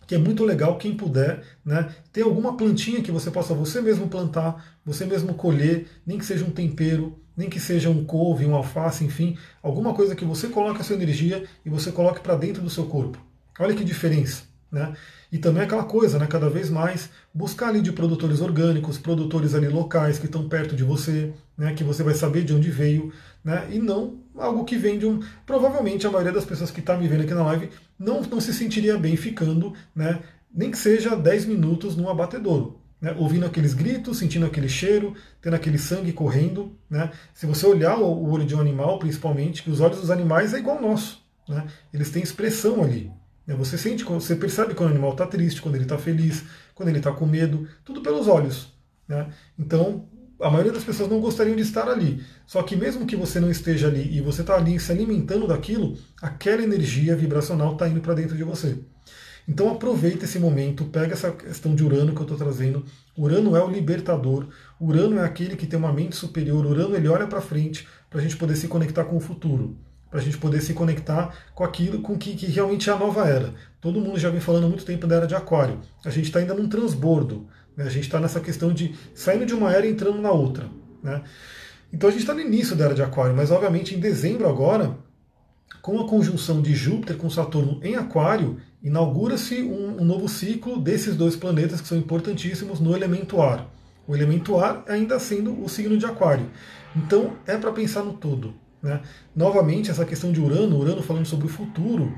A: que é muito legal quem puder, né, ter alguma plantinha que você possa você mesmo plantar, você mesmo colher, nem que seja um tempero, nem que seja um couve, um alface, enfim, alguma coisa que você coloque a sua energia e você coloque para dentro do seu corpo. Olha que diferença. Né? E também aquela coisa, né, cada vez mais, buscar ali de produtores orgânicos, produtores ali locais que estão perto de você, né, que você vai saber de onde veio, né, e não algo que vem de um. Provavelmente a maioria das pessoas que está me vendo aqui na live não, não se sentiria bem ficando, né, nem que seja 10 minutos num abatedouro. Né, ouvindo aqueles gritos, sentindo aquele cheiro, tendo aquele sangue correndo. Né? Se você olhar o olho de um animal, principalmente, que os olhos dos animais é igual ao nosso. Né? Eles têm expressão ali. Né? Você sente, você percebe quando o animal está triste, quando ele está feliz, quando ele está com medo, tudo pelos olhos. Né? Então, a maioria das pessoas não gostariam de estar ali. Só que mesmo que você não esteja ali e você está ali se alimentando daquilo, aquela energia vibracional está indo para dentro de você. Então aproveita esse momento, pega essa questão de Urano que eu estou trazendo. Urano é o libertador, Urano é aquele que tem uma mente superior, Urano ele olha para frente para a gente poder se conectar com o futuro, para a gente poder se conectar com aquilo com que, que realmente é a nova era. Todo mundo já vem falando há muito tempo da era de Aquário. A gente está ainda num transbordo, né? a gente está nessa questão de saindo de uma era e entrando na outra. Né? Então a gente está no início da era de Aquário, mas obviamente em dezembro agora, com a conjunção de Júpiter com Saturno em Aquário, inaugura-se um, um, novo ciclo desses dois planetas que são importantíssimos no elemento ar. O elemento ar ainda sendo o signo de Aquário. Então é para pensar no todo. Né? Novamente, essa questão de Urano, Urano falando sobre o futuro,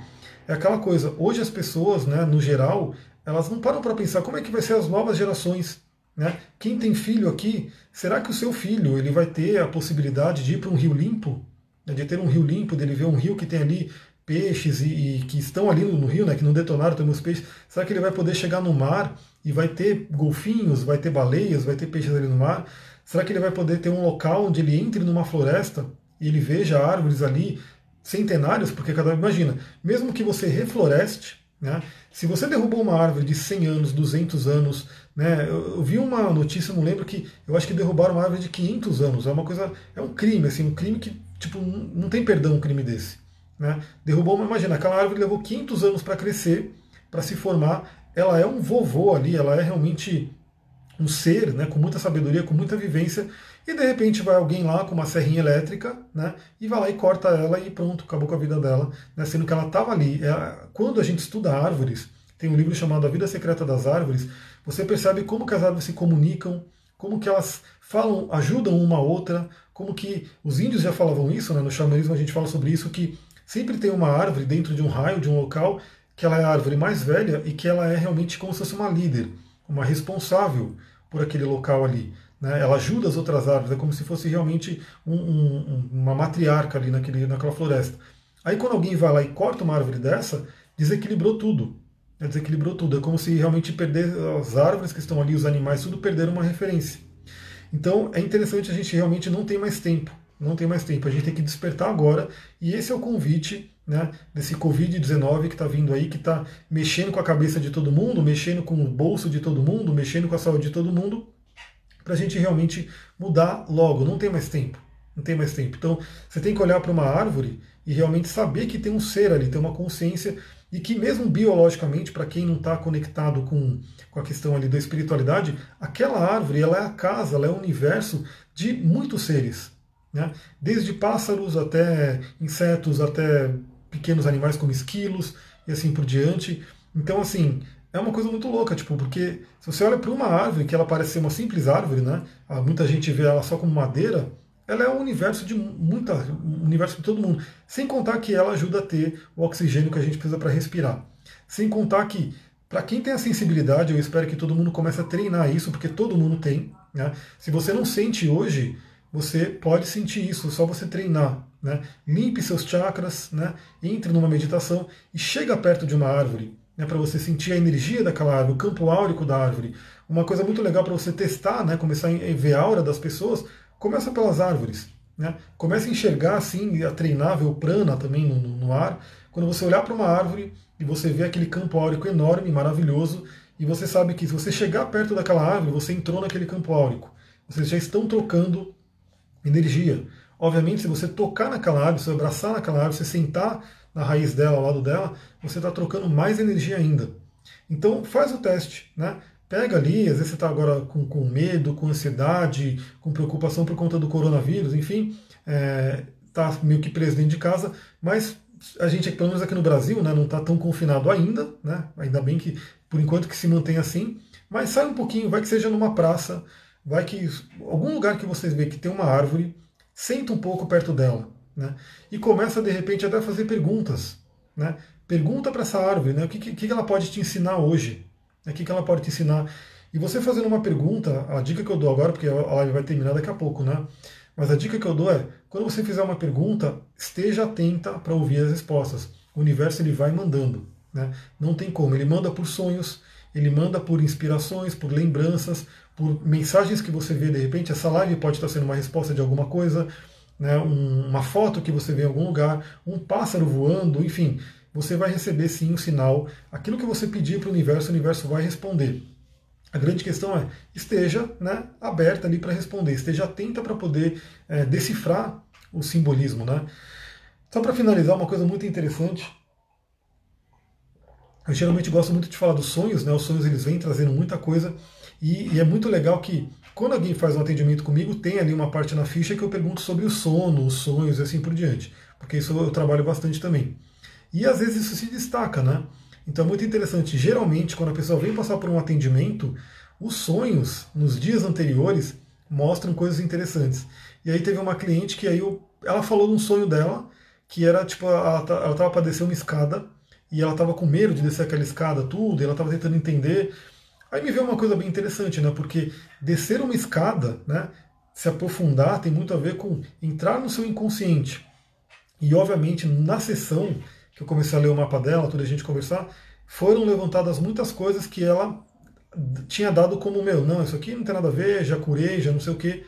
A: é aquela coisa. Hoje as pessoas, né, no geral, elas não param para pensar como é que vai ser as novas gerações. Né? Quem tem filho aqui, será que o seu filho ele vai ter a possibilidade de ir para um rio limpo? Né? De ter um rio limpo, dele ver um rio que tem ali peixes e, e que estão ali no, no, rio, né, que não detonaram também os peixes, será que ele vai poder chegar no mar e vai ter golfinhos, vai ter baleias, vai ter peixes ali no mar? Será que ele vai poder ter um local onde ele entre numa floresta ele veja árvores ali centenários? Porque cada imagina, mesmo que você refloreste, né, se você derrubou uma árvore de 100 anos, 200 anos, né, eu, eu vi uma notícia, não lembro que eu acho que derrubaram uma árvore de 500 anos. É uma coisa, é um crime, assim, um crime que tipo não tem perdão um crime desse. Né? Derrubou, imagina, aquela árvore levou 500 anos para crescer, para se formar. Ela é um vovô ali, ela é realmente um ser né, com muita sabedoria, com muita vivência, e de repente vai alguém lá com uma serrinha elétrica né, e vai lá e corta ela e pronto, acabou com a vida dela, né, sendo que ela estava ali. É, quando a gente estuda árvores, tem um livro chamado A Vida Secreta das Árvores, você percebe como que as árvores se comunicam, como que elas falam, ajudam uma a outra, como que os índios já falavam isso, né, no xamanismo a gente fala sobre isso, que Sempre tem uma árvore dentro de um raio, de um local, que ela é a árvore mais velha e que ela é realmente como se fosse uma líder, uma responsável por aquele local ali. Né? Ela ajuda as outras árvores, é como se fosse realmente um, um, uma matriarca ali naquele, naquela floresta. Aí quando alguém vai lá e corta uma árvore dessa, desequilibrou tudo. Né? Desequilibrou tudo. É como se realmente perder as árvores que estão ali, os animais, tudo perderam uma referência. Então é interessante a gente realmente não tem mais tempo não tem mais tempo, a gente tem que despertar agora, e esse é o convite né, desse Covid-19 que está vindo aí, que está mexendo com a cabeça de todo mundo, mexendo com o bolso de todo mundo, mexendo com a saúde de todo mundo, para a gente realmente mudar logo, não tem mais tempo. Não tem mais tempo. Então, você tem que olhar para uma árvore e realmente saber que tem um ser ali, tem uma consciência e que mesmo biologicamente, para quem não está conectado com, com a questão ali da espiritualidade, aquela árvore ela é a casa, ela é o universo de muitos seres. Né? Desde pássaros até insetos, até pequenos animais como esquilos e assim por diante. Então, assim, é uma coisa muito louca, tipo, porque se você olha para uma árvore, que ela parece ser uma simples árvore, né? Muita gente vê ela só como madeira, ela é um universo de muita, um universo de todo mundo. Sem contar que ela ajuda a ter o oxigênio que a gente precisa para respirar. Sem contar que, para quem tem a sensibilidade, eu espero que todo mundo comece a treinar isso, porque todo mundo tem. Né? Se você não sente hoje, você pode sentir isso, só você treinar. Né? Limpe seus chakras, né? entre numa meditação e chega perto de uma árvore, né? para você sentir a energia daquela árvore, o campo áurico da árvore. Uma coisa muito legal para você testar, né? começar a ver a aura das pessoas, começa pelas árvores. Né? A enxergar assim, a treinar, ver o prana também no, no ar. Quando você olhar para uma árvore e você vê aquele campo áurico enorme, maravilhoso, e você sabe que se você chegar perto daquela árvore, você entrou naquele campo áurico. Vocês já estão trocando energia. Obviamente, se você tocar naquela árvore, se você abraçar naquela árvore, se sentar na raiz dela, ao lado dela, você está trocando mais energia ainda. Então, faz o teste, né? Pega ali, às vezes você está agora com, com medo, com ansiedade, com preocupação por conta do coronavírus, enfim, está é, meio que preso dentro de casa, mas a gente, pelo menos aqui no Brasil, né, não está tão confinado ainda, né? Ainda bem que, por enquanto, que se mantém assim, mas sai um pouquinho, vai que seja numa praça, vai que algum lugar que vocês veem que tem uma árvore, senta um pouco perto dela, né? E começa de repente até a fazer perguntas, né? Pergunta para essa árvore, né? O que, que, ela pode te ensinar hoje? Né? O que, que ela pode te ensinar? E você fazendo uma pergunta, a dica que eu dou agora, porque a live vai terminar daqui a pouco, né? Mas a dica que eu dou é, quando você fizer uma pergunta, esteja atenta para ouvir as respostas. O universo ele vai mandando, né? Não tem como. Ele manda por sonhos, ele manda por inspirações, por lembranças, por mensagens que você vê de repente. Essa live pode estar sendo uma resposta de alguma coisa, né, um, uma foto que você vê em algum lugar, um pássaro voando, enfim. você vai receber sim um sinal. Aquilo que você pedir para o universo, o universo vai responder. A grande questão é esteja né, aberta ali para responder, esteja atenta para poder é, decifrar o simbolismo. Né? Só para finalizar, uma coisa muito interessante. Eu geralmente gosto muito de falar dos sonhos, né? Os sonhos eles vêm trazendo muita coisa e, e é muito legal que quando alguém faz um atendimento comigo, tem ali uma parte na ficha que eu pergunto sobre o sono, os sonhos e assim por diante, porque isso eu trabalho bastante também. E às vezes isso se destaca, né? Então é muito interessante. Geralmente, quando a pessoa vem passar por um atendimento, os sonhos nos dias anteriores mostram coisas interessantes. E aí teve uma cliente que aí eu, ela falou de um sonho dela, que era tipo, ela estava para descer uma escada e ela estava com medo de descer aquela escada, tudo, e ela estava tentando entender. Aí me veio uma coisa bem interessante, né? Porque descer uma escada, né? Se aprofundar tem muito a ver com entrar no seu inconsciente. E obviamente na sessão que eu comecei a ler o mapa dela, toda a gente conversar, foram levantadas muitas coisas que ela tinha dado como meu, não, isso aqui não tem nada a ver, já curei, já não sei o que.